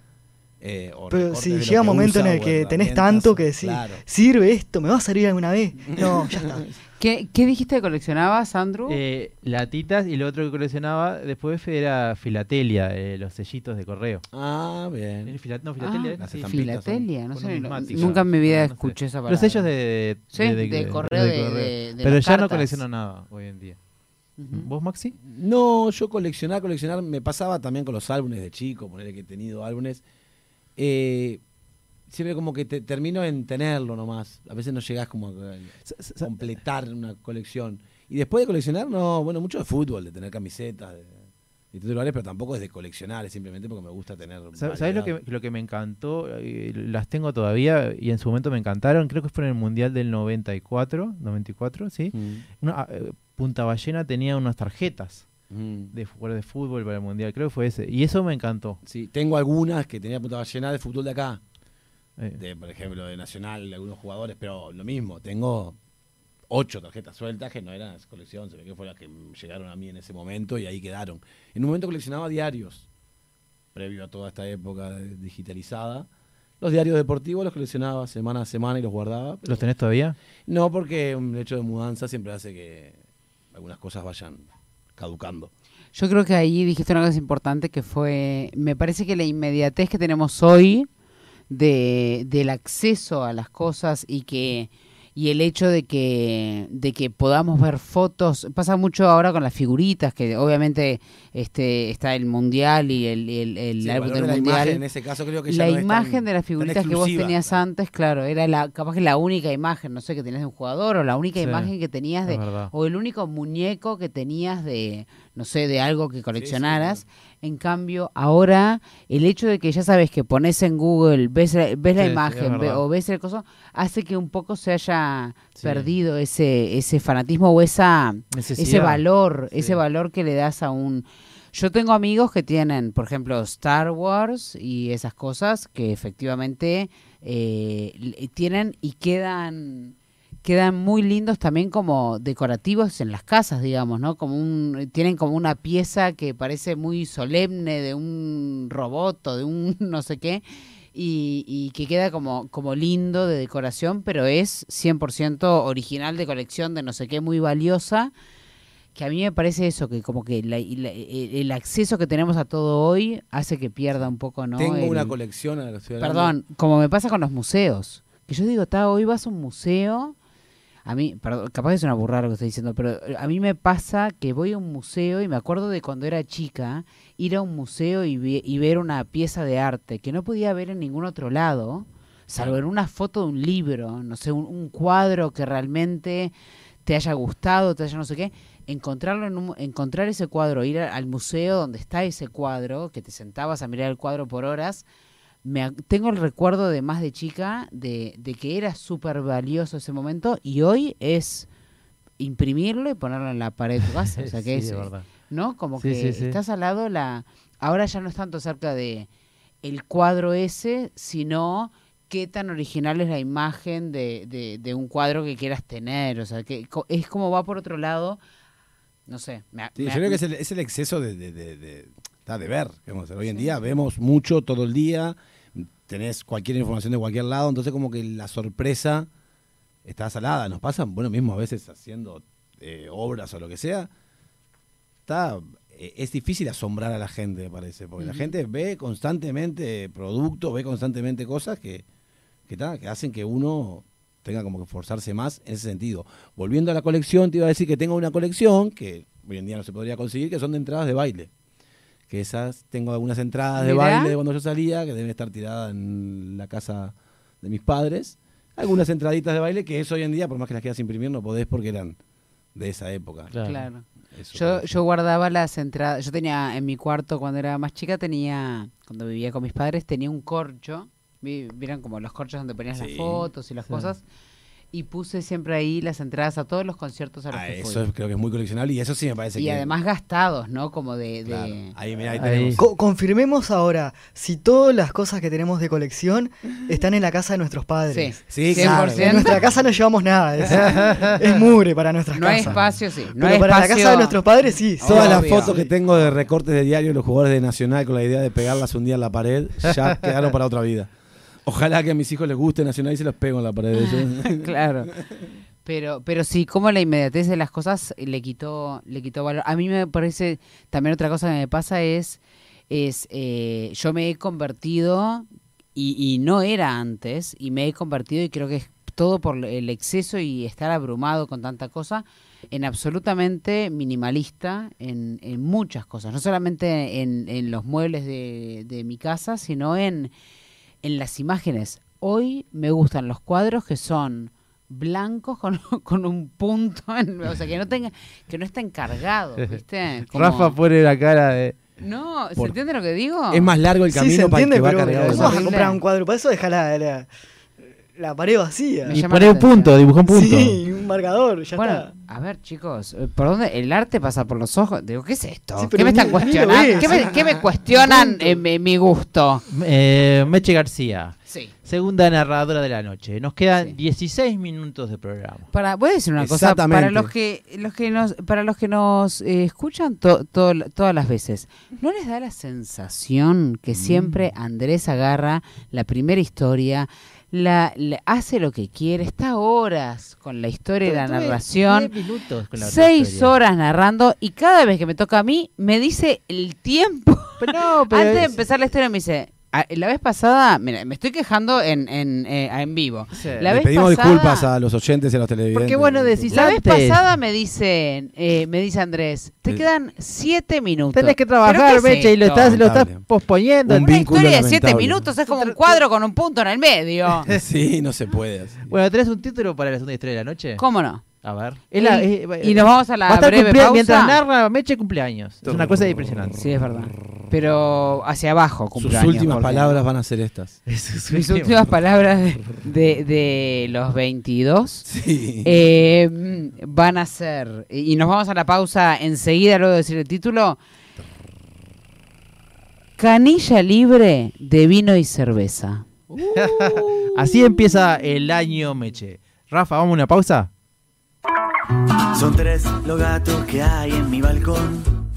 eh, o Pero si llega un momento en el que tenés tanto que decís, Claro. ¿sirve esto? ¿Me va a servir alguna vez? No, ya está. ¿Qué, qué dijiste que coleccionabas, Andrew? Eh, latitas y lo otro que coleccionaba después era filatelia, eh, los sellitos de correo. Ah, bien. ¿Eh, fila- no, filatelia, Ah, Filatelia, no sé, nunca en mi vida No, no sé. escuché esa palabra. Los sellos de, de correo, de- de- de Pero ya no colecciono nada hoy en día. ¿Vos, Maxi? No, yo coleccionar, coleccionar, me pasaba también con los álbumes de chico, ponerle que he tenido álbumes. Eh, siempre como que te, termino en tenerlo nomás. A veces no llegás como a, completar una colección. Y después de coleccionar, no, bueno, mucho de fútbol, de tener camisetas de, de titulares, pero tampoco es de coleccionar, es simplemente porque me gusta tener. ¿Sabes lo que, lo que me encantó? Eh, Las tengo todavía y en su momento me encantaron. Creo que fue en el Mundial del 94, 94, ¿sí? Mm, Una, ah, eh, Punta Ballena tenía unas tarjetas mm. de jugadores de fútbol para el Mundial. Creo que fue ese. Y eso me encantó. Sí, tengo algunas que tenía punta llena de fútbol de acá. De, por ejemplo, de Nacional, de algunos jugadores, pero lo mismo, tengo ocho tarjetas sueltas que no eran colección, se ve que fueron las que llegaron a mí en ese momento y ahí quedaron. En un momento coleccionaba diarios, previo a toda esta época digitalizada. Los diarios deportivos los coleccionaba semana a semana y los guardaba. ¿Los tenés todavía? No, porque un hecho de mudanza siempre hace que algunas cosas vayan caducando. Yo creo que ahí dijiste una cosa importante que fue, me parece que la inmediatez que tenemos hoy de, del acceso a las cosas y que y el hecho de que de que podamos ver fotos pasa mucho ahora con las figuritas que obviamente este está el mundial y el, el, el Sí, el álbum valor del de la mundial imagen en ese caso creo que ya la no es tan- imagen de las figuritas que vos tenías claro. antes claro era la capaz que la única imagen no sé que tenías de un jugador o la única Sí, imagen que tenías de o el único muñeco que tenías de, no sé, de algo que coleccionaras. En cambio, ahora el hecho de que ya sabes que pones en Google, ves, la- ves la Sí, imagen ve- o ves el coso, hace que un poco se haya Sí. perdido ese, ese fanatismo o esa, ese valor, Sí. ese valor que le das a un... Yo tengo amigos que tienen, por ejemplo, Star Wars y esas cosas que efectivamente eh, tienen y quedan quedan muy lindos también como decorativos en las casas, digamos, ¿no? Como un tienen como una pieza que parece muy solemne de un robot o de un no sé qué y, y que queda como como lindo de decoración, pero es 100% original de colección de no sé qué muy valiosa. Que a mí me parece eso, que como que la- la- el el acceso que tenemos a todo hoy hace que pierda un poco, ¿no? Tengo El- una colección a la hablando. Perdón, como me pasa con los museos. Que yo digo, ta, hoy vas a un museo. A mí, perdón, capaz es una burrada lo que estoy diciendo, pero eh, a mí me pasa que voy a un museo y me acuerdo de cuando era chica, ir a un museo y, ve- y ver una pieza de arte que no podía ver en ningún otro lado, salvo en una foto de un libro, no sé, un, cuadro que realmente te haya gustado, te haya no sé qué, encontrarlo en un- encontrar ese cuadro, ir al museo donde está ese cuadro, que te sentabas a mirar el cuadro por horas, me, tengo el recuerdo de más de chica de, de que era súper valioso ese momento y hoy es imprimirlo y ponerlo en la pared de tu casa. o sea que Sí, es, de verdad. ¿no? Como Sí, que sí, sí. estás al lado la ahora ya no es tanto cerca de el cuadro ese, sino qué tan original es la imagen de, de- de un cuadro que quieras tener, o sea, que co- es como va por otro lado, no sé. me- Sí, me- yo creo que es el, es el exceso de, de, de- ver. digamos, hoy en día vemos mucho todo el día, tenés cualquier información de cualquier lado, entonces como que la sorpresa está salada. Nos pasa, bueno, mismo a veces haciendo eh, obras o lo que sea, está, eh, es difícil asombrar a la gente, me parece, porque la gente ve constantemente productos, ve constantemente cosas que, que, ta, que hacen que uno tenga como que forzarse más en ese sentido. Volviendo a la colección, te iba a decir que tengo una colección que hoy en día no se podría conseguir, que son de entradas de baile. Que esas, tengo algunas entradas de Mirá. baile de cuando yo salía, que deben estar tiradas en la casa de mis padres. Algunas entraditas de baile que eso hoy en día, por más que las quieras imprimir, no podés porque eran de esa época. Claro. Yo, yo guardaba las entradas. Yo tenía en mi cuarto cuando era más chica, tenía, cuando vivía con mis padres, tenía un corcho. Vi- Vieron como los corchos donde ponías las fotos y las sí. cosas. Y puse siempre ahí las entradas a todos los conciertos a los Ah, que eso es- creo que es muy coleccionable y eso sí me parece Y que... además gastados, ¿no? Como de... de- Claro. Ahí, mirá, ahí Ahí. tenemos. Co- confirmemos ahora si todas las cosas que tenemos de colección están en la casa de nuestros padres. Sí, Sí, claro. 100%. En nuestra casa no llevamos nada. Es, es mugre para nuestras No hay casas. espacio, sí. No Pero hay para la casa de nuestros padres sí. Todas las fotos que tengo de recortes de diario de los jugadores de Nacional con la idea de pegarlas un día en la pared ya quedaron para otra vida. Ojalá que a mis hijos les guste Nacional y se los pego en la pared. Yo- claro. Pero, pero sí, como la inmediatez de las cosas le quitó, le quitó valor. A mí me parece, también otra cosa que me pasa es, es eh, yo me he convertido, y, y no era antes, y me he convertido, y creo que es todo por el exceso y estar abrumado con tanta cosa, en absolutamente minimalista en, muchas cosas. No solamente en, en los muebles de, de mi casa, sino en, en las imágenes. Hoy me gustan los cuadros que son blancos con, con un punto, en- o sea, que no tenga, que no estén cargados, ¿viste? Como- Rafa pone la cara de. No, ¿se Por- entiende lo que digo? es más largo el Sí, camino se para el entiende, que va cargado. ¿cómo vas a comprar un cuadro? Para eso deja la, la, la pared vacía. Me Y la un punto, dibuja un punto. Sí, un marcador, ya bueno, está. a ver, chicos, eh, ¿por dónde? El arte pasa por los ojos. Digo, ¿qué es esto? Sí, ¿Qué me están cuestionando? ¿Qué, me, sí. qué me cuestionan en mi, mi gusto? Eh, Meche García, Sí. segunda narradora de la noche. Nos quedan Sí. 16 minutos de programa. Para, voy a decir una cosa, para los que, los que nos, para los que nos eh, escuchan to- to- todas las veces, ¿no les da la sensación que siempre Andrés agarra la primera historia, la, la- hace lo que quiere, está horas con la historia y la narración, 10 minutos con la seis historia. horas narrando y cada vez que me toca a mí me dice el tiempo. Pero no, pero Antes de empezar la historia me dice, "Ah, la vez pasada, mira, me estoy quejando en, en, eh, en vivo. Sí. La Le vez pedimos pasada- disculpas a los oyentes y a los televidentes. Porque bueno, decís La vez pasada me dice, eh, me dice Andrés, te Eh, quedán siete minutos. Tenés que ¿Pero trabajar, es Meche, y lo estás, lo estás posponiendo. Un Una historia de siete minutos es como un cuadro con un punto en el medio. Sí, no se puede. así. Bueno, ¿tenés un título para la segunda historia de la noche? ¿Cómo no? A ver. Y- Es la- eh, y nos vamos a la va estar breve pausa. Mientras narra Meche cumpleaños. Es una cosa impresionante. Sí, es verdad. Pero hacia abajo, Sus cumpleaños. últimas porque- palabras van a ser estas. Mis últimas palabras de, de los 22 Sí. eh, van a ser, y nos vamos a la pausa enseguida luego de decir el título, Canilla libre de vino y cerveza. Así empieza el año Meche. Rafa, ¿vamos a una pausa? Son tres los gatos que hay en mi balcón.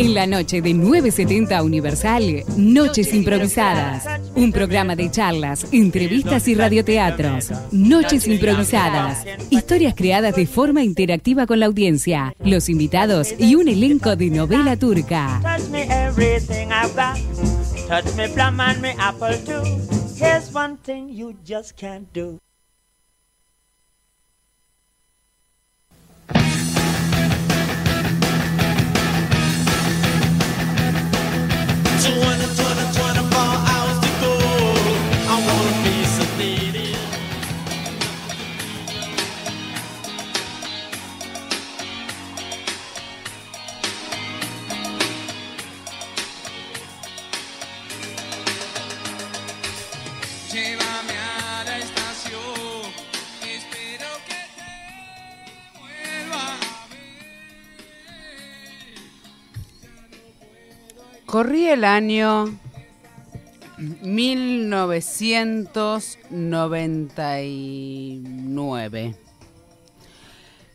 En la noche de 970 Universal, Noches Improvisadas. Un programa de charlas, entrevistas y radioteatros. Noches Improvisadas. Historias creadas de forma interactiva con la audiencia, los invitados y un elenco de novela turca. Touch me plum and me apple too. Here's one thing you just can't do. Corría el año 1999.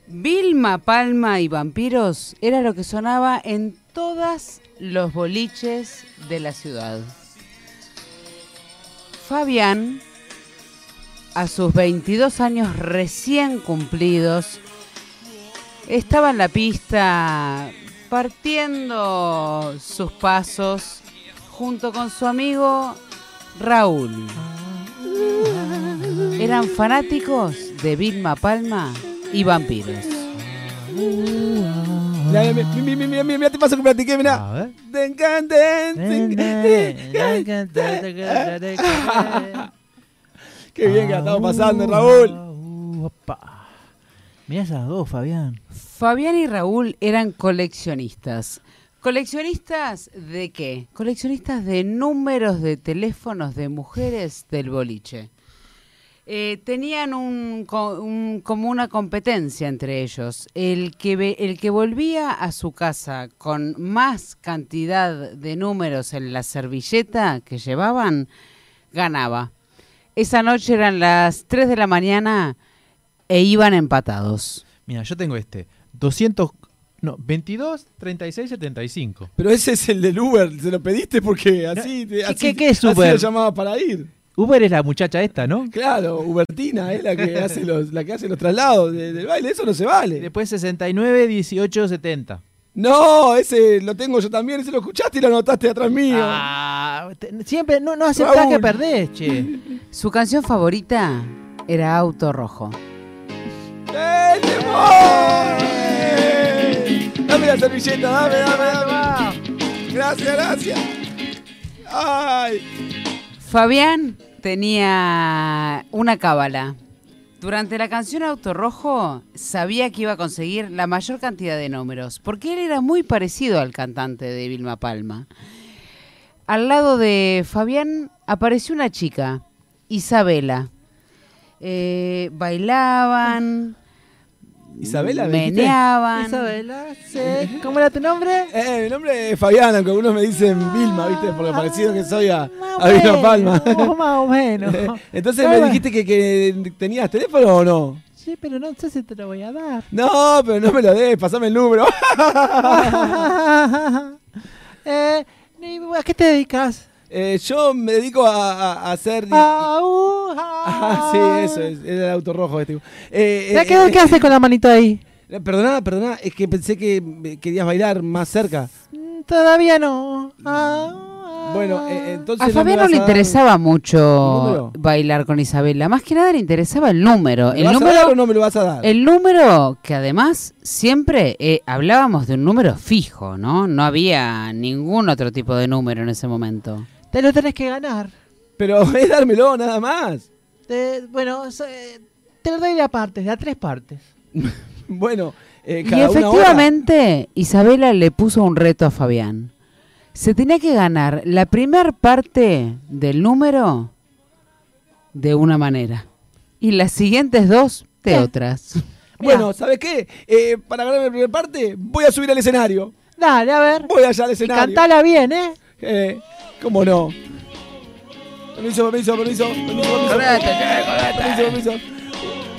Vilma, Palma y Vampiros era lo que sonaba en todos los boliches de la ciudad. Fabián, a sus 22 años recién cumplidos, estaba en la pista partiendo sus pasos junto con su amigo Raúl. Eran fanáticos de Vilma Palma y vampiros. Mira, mira, mira, mira, mira, mira, te paso que platiqué, mira. Te encanten. Qué bien que la estamos pasando, Raúl. Mirá esas dos, Fabián. Fabián y Raúl eran coleccionistas. ¿Coleccionistas de qué? Coleccionistas de números de teléfonos de mujeres del boliche. Eh, tenían un, co- un- como una competencia entre ellos. El que, el que volvía a su casa con más cantidad de números en la servilleta que llevaban, ganaba. Esa noche eran las 3 de la mañana e iban empatados. Mira, yo tengo este. 200. No, 22, 36, 75. Pero ese es el del Uber, se lo pediste porque así, te- ¿Qué- así, qué- qué es así Uber? lo llamaba para ir. Uber es la muchacha esta, ¿no? Claro, Ubertina es la que hace los, la que hace los traslados de- del baile, eso no se vale. Después 69, 18, 70. No, ese lo tengo yo también, ese lo escuchaste y lo anotaste atrás mío. Ah, te- siempre no, no aceptás Raúl. que perdés, che. Su canción favorita era Auto Rojo. ¡Eh, limón! Dame la servilleta, dame, dame, dame. Gracias, gracias. Ay. Fabián tenía una cábala. Durante la canción Auto Rojo sabía que iba a conseguir la mayor cantidad de números, porque él era muy parecido al cantante de Vilma Palma. Al lado de Fabián apareció una chica, Isabela. Eh, bailaban, Isabela, ¿me dijiste? meneaban. Isabela, sí. ¿Cómo era tu nombre? Eh, mi nombre es Fabián, aunque algunos me dicen Vilma, ¿viste? Por lo parecido que soy a, a Vilma Palma. Más o menos. Entonces Bueno. me dijiste que, que tenías teléfono o no. Sí, pero no sé si te lo voy a dar. No, pero no me lo des, pasame el número. eh, ¿A qué te dedicas? Eh, yo me dedico a, a- a hacer. Ah, uh, Ah, sí, eso es, es el auto rojo este. Eh, ¿Ya eh, qué, eh, qué haces con la manito ahí? eh, Perdona, perdona, es que pensé que eh, querías bailar más cerca. Mm, Todavía no. Ah, Bueno, eh, entonces. A Fabián no le dar- interesaba ¿El mucho bailar con Isabela. Más que nada le interesaba el número. ¿Me El a número, dar o no me lo vas a dar? el número que además siempre eh, hablábamos de un número fijo, ¿no? No había ningún otro tipo de número en ese momento. Te lo tenés que ganar. Pero es dármelo, nada más. Bueno, so- eh, te lo doy de a partes, de a tres partes. Bueno, eh, Y cada una hora. efectivamente, Isabela le puso un reto a Fabián. Se tenía que ganar la primer parte del número de una manera y las siguientes dos de ¿Qué? otras. Bueno, ¿sabes qué? Eh, para ganar la primera parte, voy a subir al escenario. Dale, a ver. Voy allá al Y escenario. cantala bien, ¿eh? Eh, ¿Cómo no? Permiso, permiso, permiso. Permiso, permiso.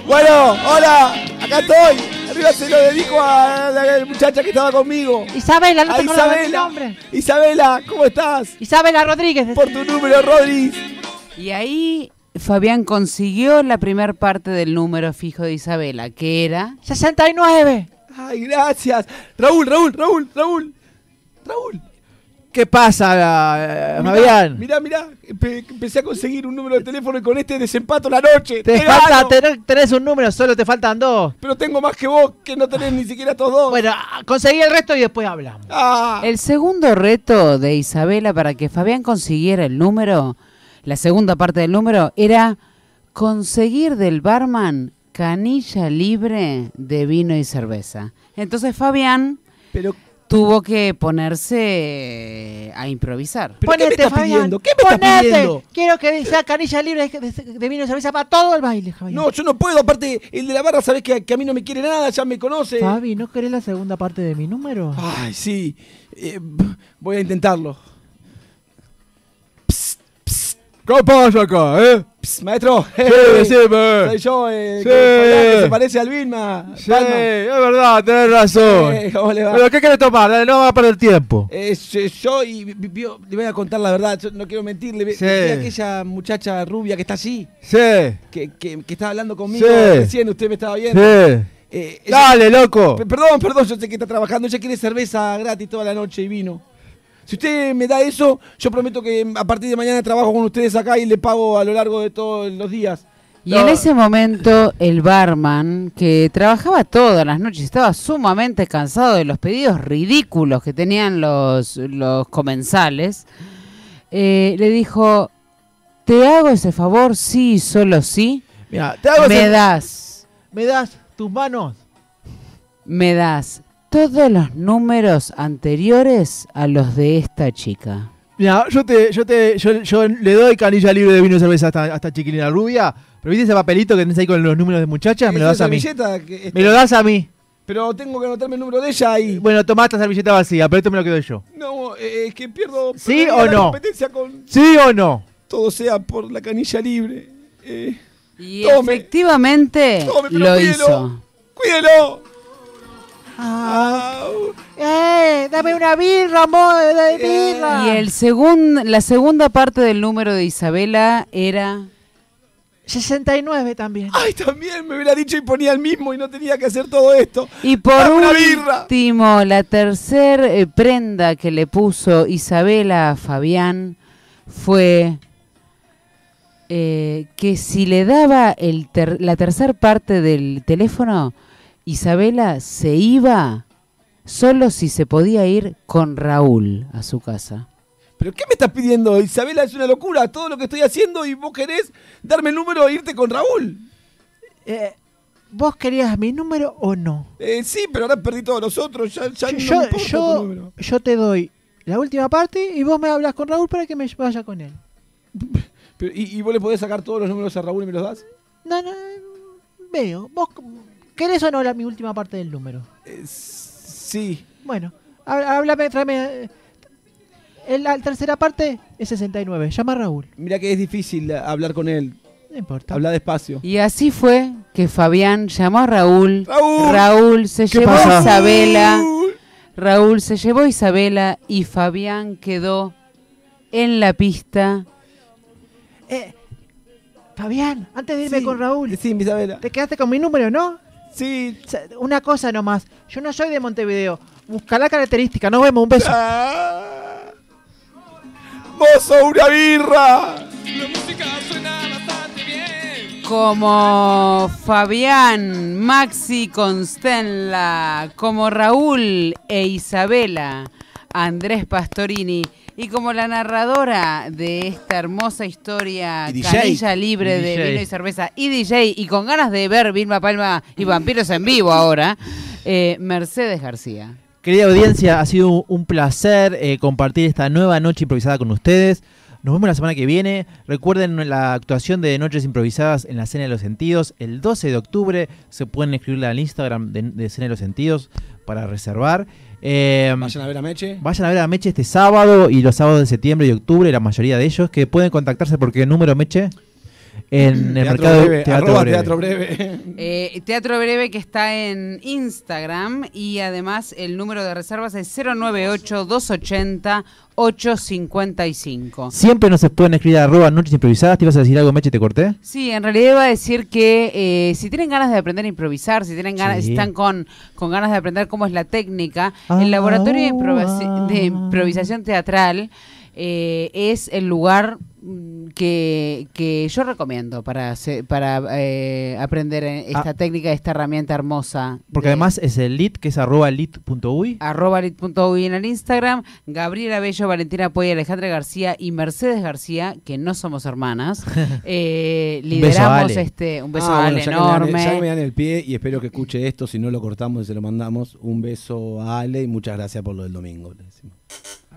Bueno, hola, acá estoy. Arriba se lo dedico a la muchacha que estaba conmigo. Isabela, no te acordás de mi Isabela. nombre. Isabela, ¿cómo estás? Isabela Rodríguez. Por tu número, Rodríguez. Y ahí Fabián consiguió la primer parte del número fijo de Isabela, que era 69. Ay, gracias. Raúl, Raúl, Raúl, Raúl. Raúl. ¿Qué pasa, eh, Fabián? Mirá, mirá. empe- empecé a conseguir un número de teléfono y con este desempato la noche. Te gano. falta, tener- tenés un número, solo te faltan dos. Pero tengo más que vos, que no tenés ni siquiera estos dos. Bueno, conseguí el resto y después hablamos. Ah, el segundo reto de Isabela para que Fabián consiguiera el número, la segunda parte del número, era conseguir del barman canilla libre de vino y cerveza. Entonces Fabián pero tuvo que ponerse a improvisar. ¿Pero qué me Ponete, estás Fabián. pidiendo? ¿Qué me estás Ponete. pidiendo? Quiero que sea canilla libre de, de- vino y cerveza para todo el baile, Javier. No, yo no puedo. Aparte, el de la barra, sabés que, que a mí no me quiere nada, ya me conoce. Fabi, ¿no querés la segunda parte de mi número? Ay, sí. Eh, voy a intentarlo. ¿Qué pasa acá, eh? Psst, maestro. Sí, eh, decime. Soy yo, eh, Sí. que, se parece al Vilma. Sí, es verdad, tenés razón. Eh, ¿Cómo le va? ¿Pero qué querés tomar? Dale, no va a perder tiempo. Eh, yo- y le voy a contar la verdad, yo no quiero mentirle. Sí. vi aquella muchacha rubia que está allí, Sí, que, que, que estaba hablando conmigo Sí. recién, usted me estaba viendo. sí. Eh, ella- Dale, loco. Perdón, perdón, yo sé que está trabajando. Ella quiere cerveza gratis toda la noche y vino. Si usted me da eso, yo prometo que a partir de mañana trabajo con ustedes acá y le pago a lo largo de todos los días. Y en ese momento el barman, que trabajaba todas las noches, estaba sumamente cansado de los pedidos ridículos que tenían los, los comensales, eh, le dijo, ¿te hago ese favor? Sí, solo sí. Mira, te hago Me ese- das, ¿Me das tus manos? me das todos los números anteriores a los de esta chica. Mira, yo te, yo te, yo, yo le doy canilla libre de vino y cerveza a esta, a esta chiquilina rubia. Pero viste ese papelito que tenés ahí con los números de muchachas, me lo das a mí. servilleta que- Me lo das a mí. Pero tengo que anotarme el número de ella y... Bueno, tomá esta servilleta vacía, pero esto me lo quedo yo. No, eh, es que pierdo... ¿Sí o la no? competencia con ¿Sí o no? todo sea por la canilla libre. Eh, Y Tome. efectivamente Tome, pero lo cuídelo. hizo. ¡Cuídelo! Ah, Au. ¡Eh! ¡Dame una birra, amor! ¡De birra! Y el segun- la segunda parte del número de Isabela era 69 también. Ay, también me hubiera dicho y ponía el mismo y no tenía que hacer todo esto. Y por Dame una birra. último, la tercer eh, prenda que le puso Isabela a Fabián fue eh, que si le daba el ter- la tercer parte del teléfono, Isabela se iba solo si se podía ir con Raúl a su casa. ¿Pero qué me estás pidiendo? Isabela, es una locura todo lo que estoy haciendo y vos querés darme el número e irte con Raúl. Eh, ¿Vos querías mi número o no? Eh, sí, pero ahora perdí todos los otros. Ya, no yo, me importa tu número. yo te doy la última parte y vos me hablas con Raúl para que me vaya con él. Pero, ¿y, y vos le podés sacar todos los números a Raúl y me los das? No, no, veo. ¿Vos querés o no la, mi última parte del número? Eh, sí. Bueno, há- háblame, tráeme. eh, el- la tercera parte es 69. Llama a Raúl. Mira que es difícil eh, hablar con él. No importa. Habla despacio. Y así fue que Fabián llamó a Raúl. Raúl. se ¿Qué llevó pasa? a Isabela. Raúl se llevó a Isabela y Fabián quedó en la pista. Eh, Fabián, antes de irme Sí, con Raúl, Sí, Isabela. te quedaste con mi número, ¿no? Sí. Una cosa nomás. Yo no soy de Montevideo. Busca la característica. Nos vemos. Un beso. Ah. ¡Vos sos una birra! La música suena bastante bien. Como Fabián, Maxi Constenla, como Raúl e Isabela, Andrés Pastorini y como la narradora de esta hermosa historia. Canilla Libre de. Vino y Cerveza y DJ, y con ganas de ver Vilma Palma y Vampiros en vivo ahora, eh, Mercedes García. Querida audiencia, ha sido un placer eh, compartir esta nueva noche improvisada con ustedes, Nos vemos la semana que viene. Recuerden la actuación de Noches Improvisadas en la Cena de los Sentidos. El 12 de octubre se pueden escribirla al Instagram de, de Cena de los Sentidos para reservar. Eh, Vayan a ver a Meche. Vayan a ver a Meche este sábado y los sábados de septiembre y octubre, la mayoría de ellos, que pueden contactarse porque el número Meche en el Teatro mercado breve, Teatro arroba Breve. Teatro Breve. Eh, Teatro Breve que está en Instagram y además el número de reservas es 098-280-855. Siempre nos pueden escribir a arroba Noches Improvisadas. ¿Te ibas a decir algo, Meche? ¿Te corté? Sí, en realidad iba a decir que eh, si tienen ganas de aprender a improvisar, si tienen ganas, Sí. si están con, con ganas de aprender cómo es la técnica, el laboratorio de, improvis- de improvisación teatral eh, es el lugar mm, que, que yo recomiendo para, hacer- para eh, aprender eh, esta Ah. técnica, esta herramienta hermosa. Porque además es el lit, que es arroba lit.uy. arroba lit.uy en el Instagram, Gabriela Bello, Valentina Puey, Alejandra García y Mercedes García, que no somos hermanas, eh, Un beso a lideramos Ale. este, un beso Ah, a bueno, Ale ya que me dan el- enorme. ya me dan el pie y espero que escuche esto. Si no lo cortamos y se lo mandamos, un beso a Ale y muchas gracias por lo del domingo. decimos.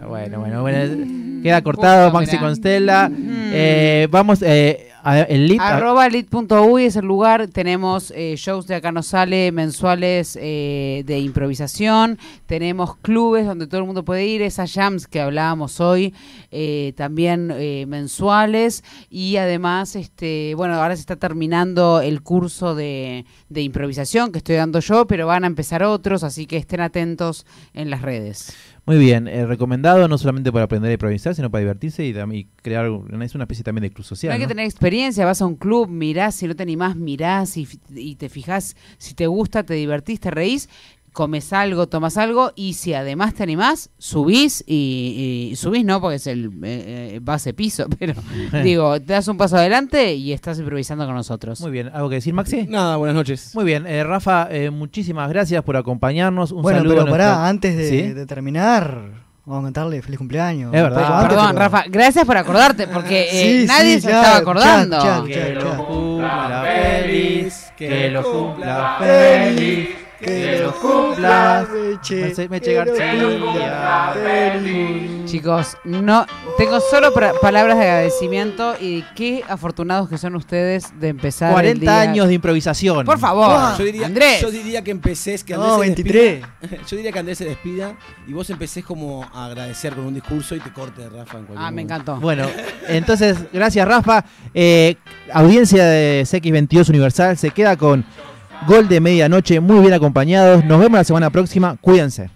Bueno, bueno, bueno. Queda cortado, Puta, Maxi. Constella. Eh, vamos, eh, a- el lit. Arroba lit.uy es el lugar. Tenemos eh, shows de Acá No Sale mensuales eh, de improvisación. Tenemos clubes donde todo el mundo puede ir. Esas jams que hablábamos hoy eh, también eh, mensuales. Y además, este bueno, ahora se está terminando el curso de, de improvisación que estoy dando yo, pero van a empezar otros. Así que estén atentos en las redes. Muy bien, eh, recomendado no solamente para aprender a improvisar, sino para divertirse y crear una, es una especie también de club social. hay que tener experiencia, vas a un club, mirás, si no te animás, mirás y, y te fijás si te gusta, te divertís, te reís, comes algo, tomas algo y si además te animás, subís y, y- subís no porque es el eh, eh, base piso, pero digo, te das un paso adelante y estás improvisando con nosotros. Muy bien, ¿algo que decir, Maxi? Nada, buenas noches. Muy bien, eh, Rafa, eh, muchísimas gracias por acompañarnos. Un bueno, saludo pero a nuestra- pará, antes de, ¿Sí? de terminar, vamos a cantarle feliz cumpleaños. Es verdad. Perdón, pero- Rafa, gracias por acordarte porque eh, Sí, nadie sí, se claro, estaba acordando. Que lo cumpla feliz, que lo cumpla feliz, que lo cumpla Meche, Meche García. Chicos, no tengo solo palabras de agradecimiento y qué afortunados que son ustedes de empezar. el 40 día- años de improvisación. Por favor, Yo diría, Andrés. yo diría que empecés, que No, Andrés se 23. despida. Yo diría que Andrés se despida y vos empecés como a agradecer con un discurso y te corte Rafa en cualquier Ah, me encantó. Bueno, entonces, gracias Rafa. Eh, audiencia de CX22 Universal se queda con Gol de Medianoche, muy bien acompañados. Nos vemos la semana próxima. Cuídense.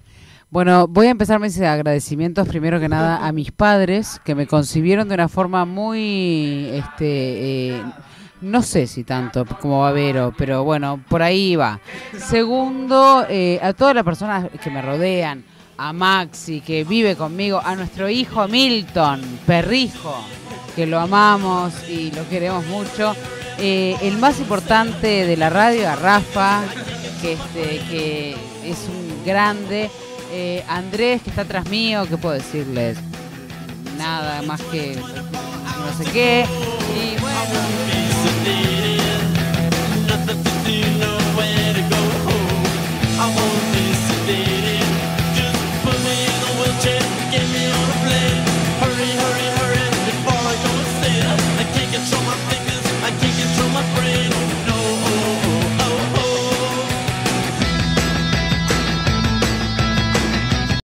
Bueno, voy a empezar mis agradecimientos primero que nada a mis padres que me concibieron de una forma muy, este, eh, no sé si tanto como babero, pero bueno, por ahí va. Segundo, eh, a todas las personas que me rodean, a Maxi que vive conmigo, a nuestro hijo Milton, perrijo, que lo amamos y lo queremos mucho. Eh, el más importante de la radio, a Rafa, que, este, es un grande. Eh, Andrés, que está atrás mío, ¿qué puedo decirles? Nada más que no sé qué. Y bueno.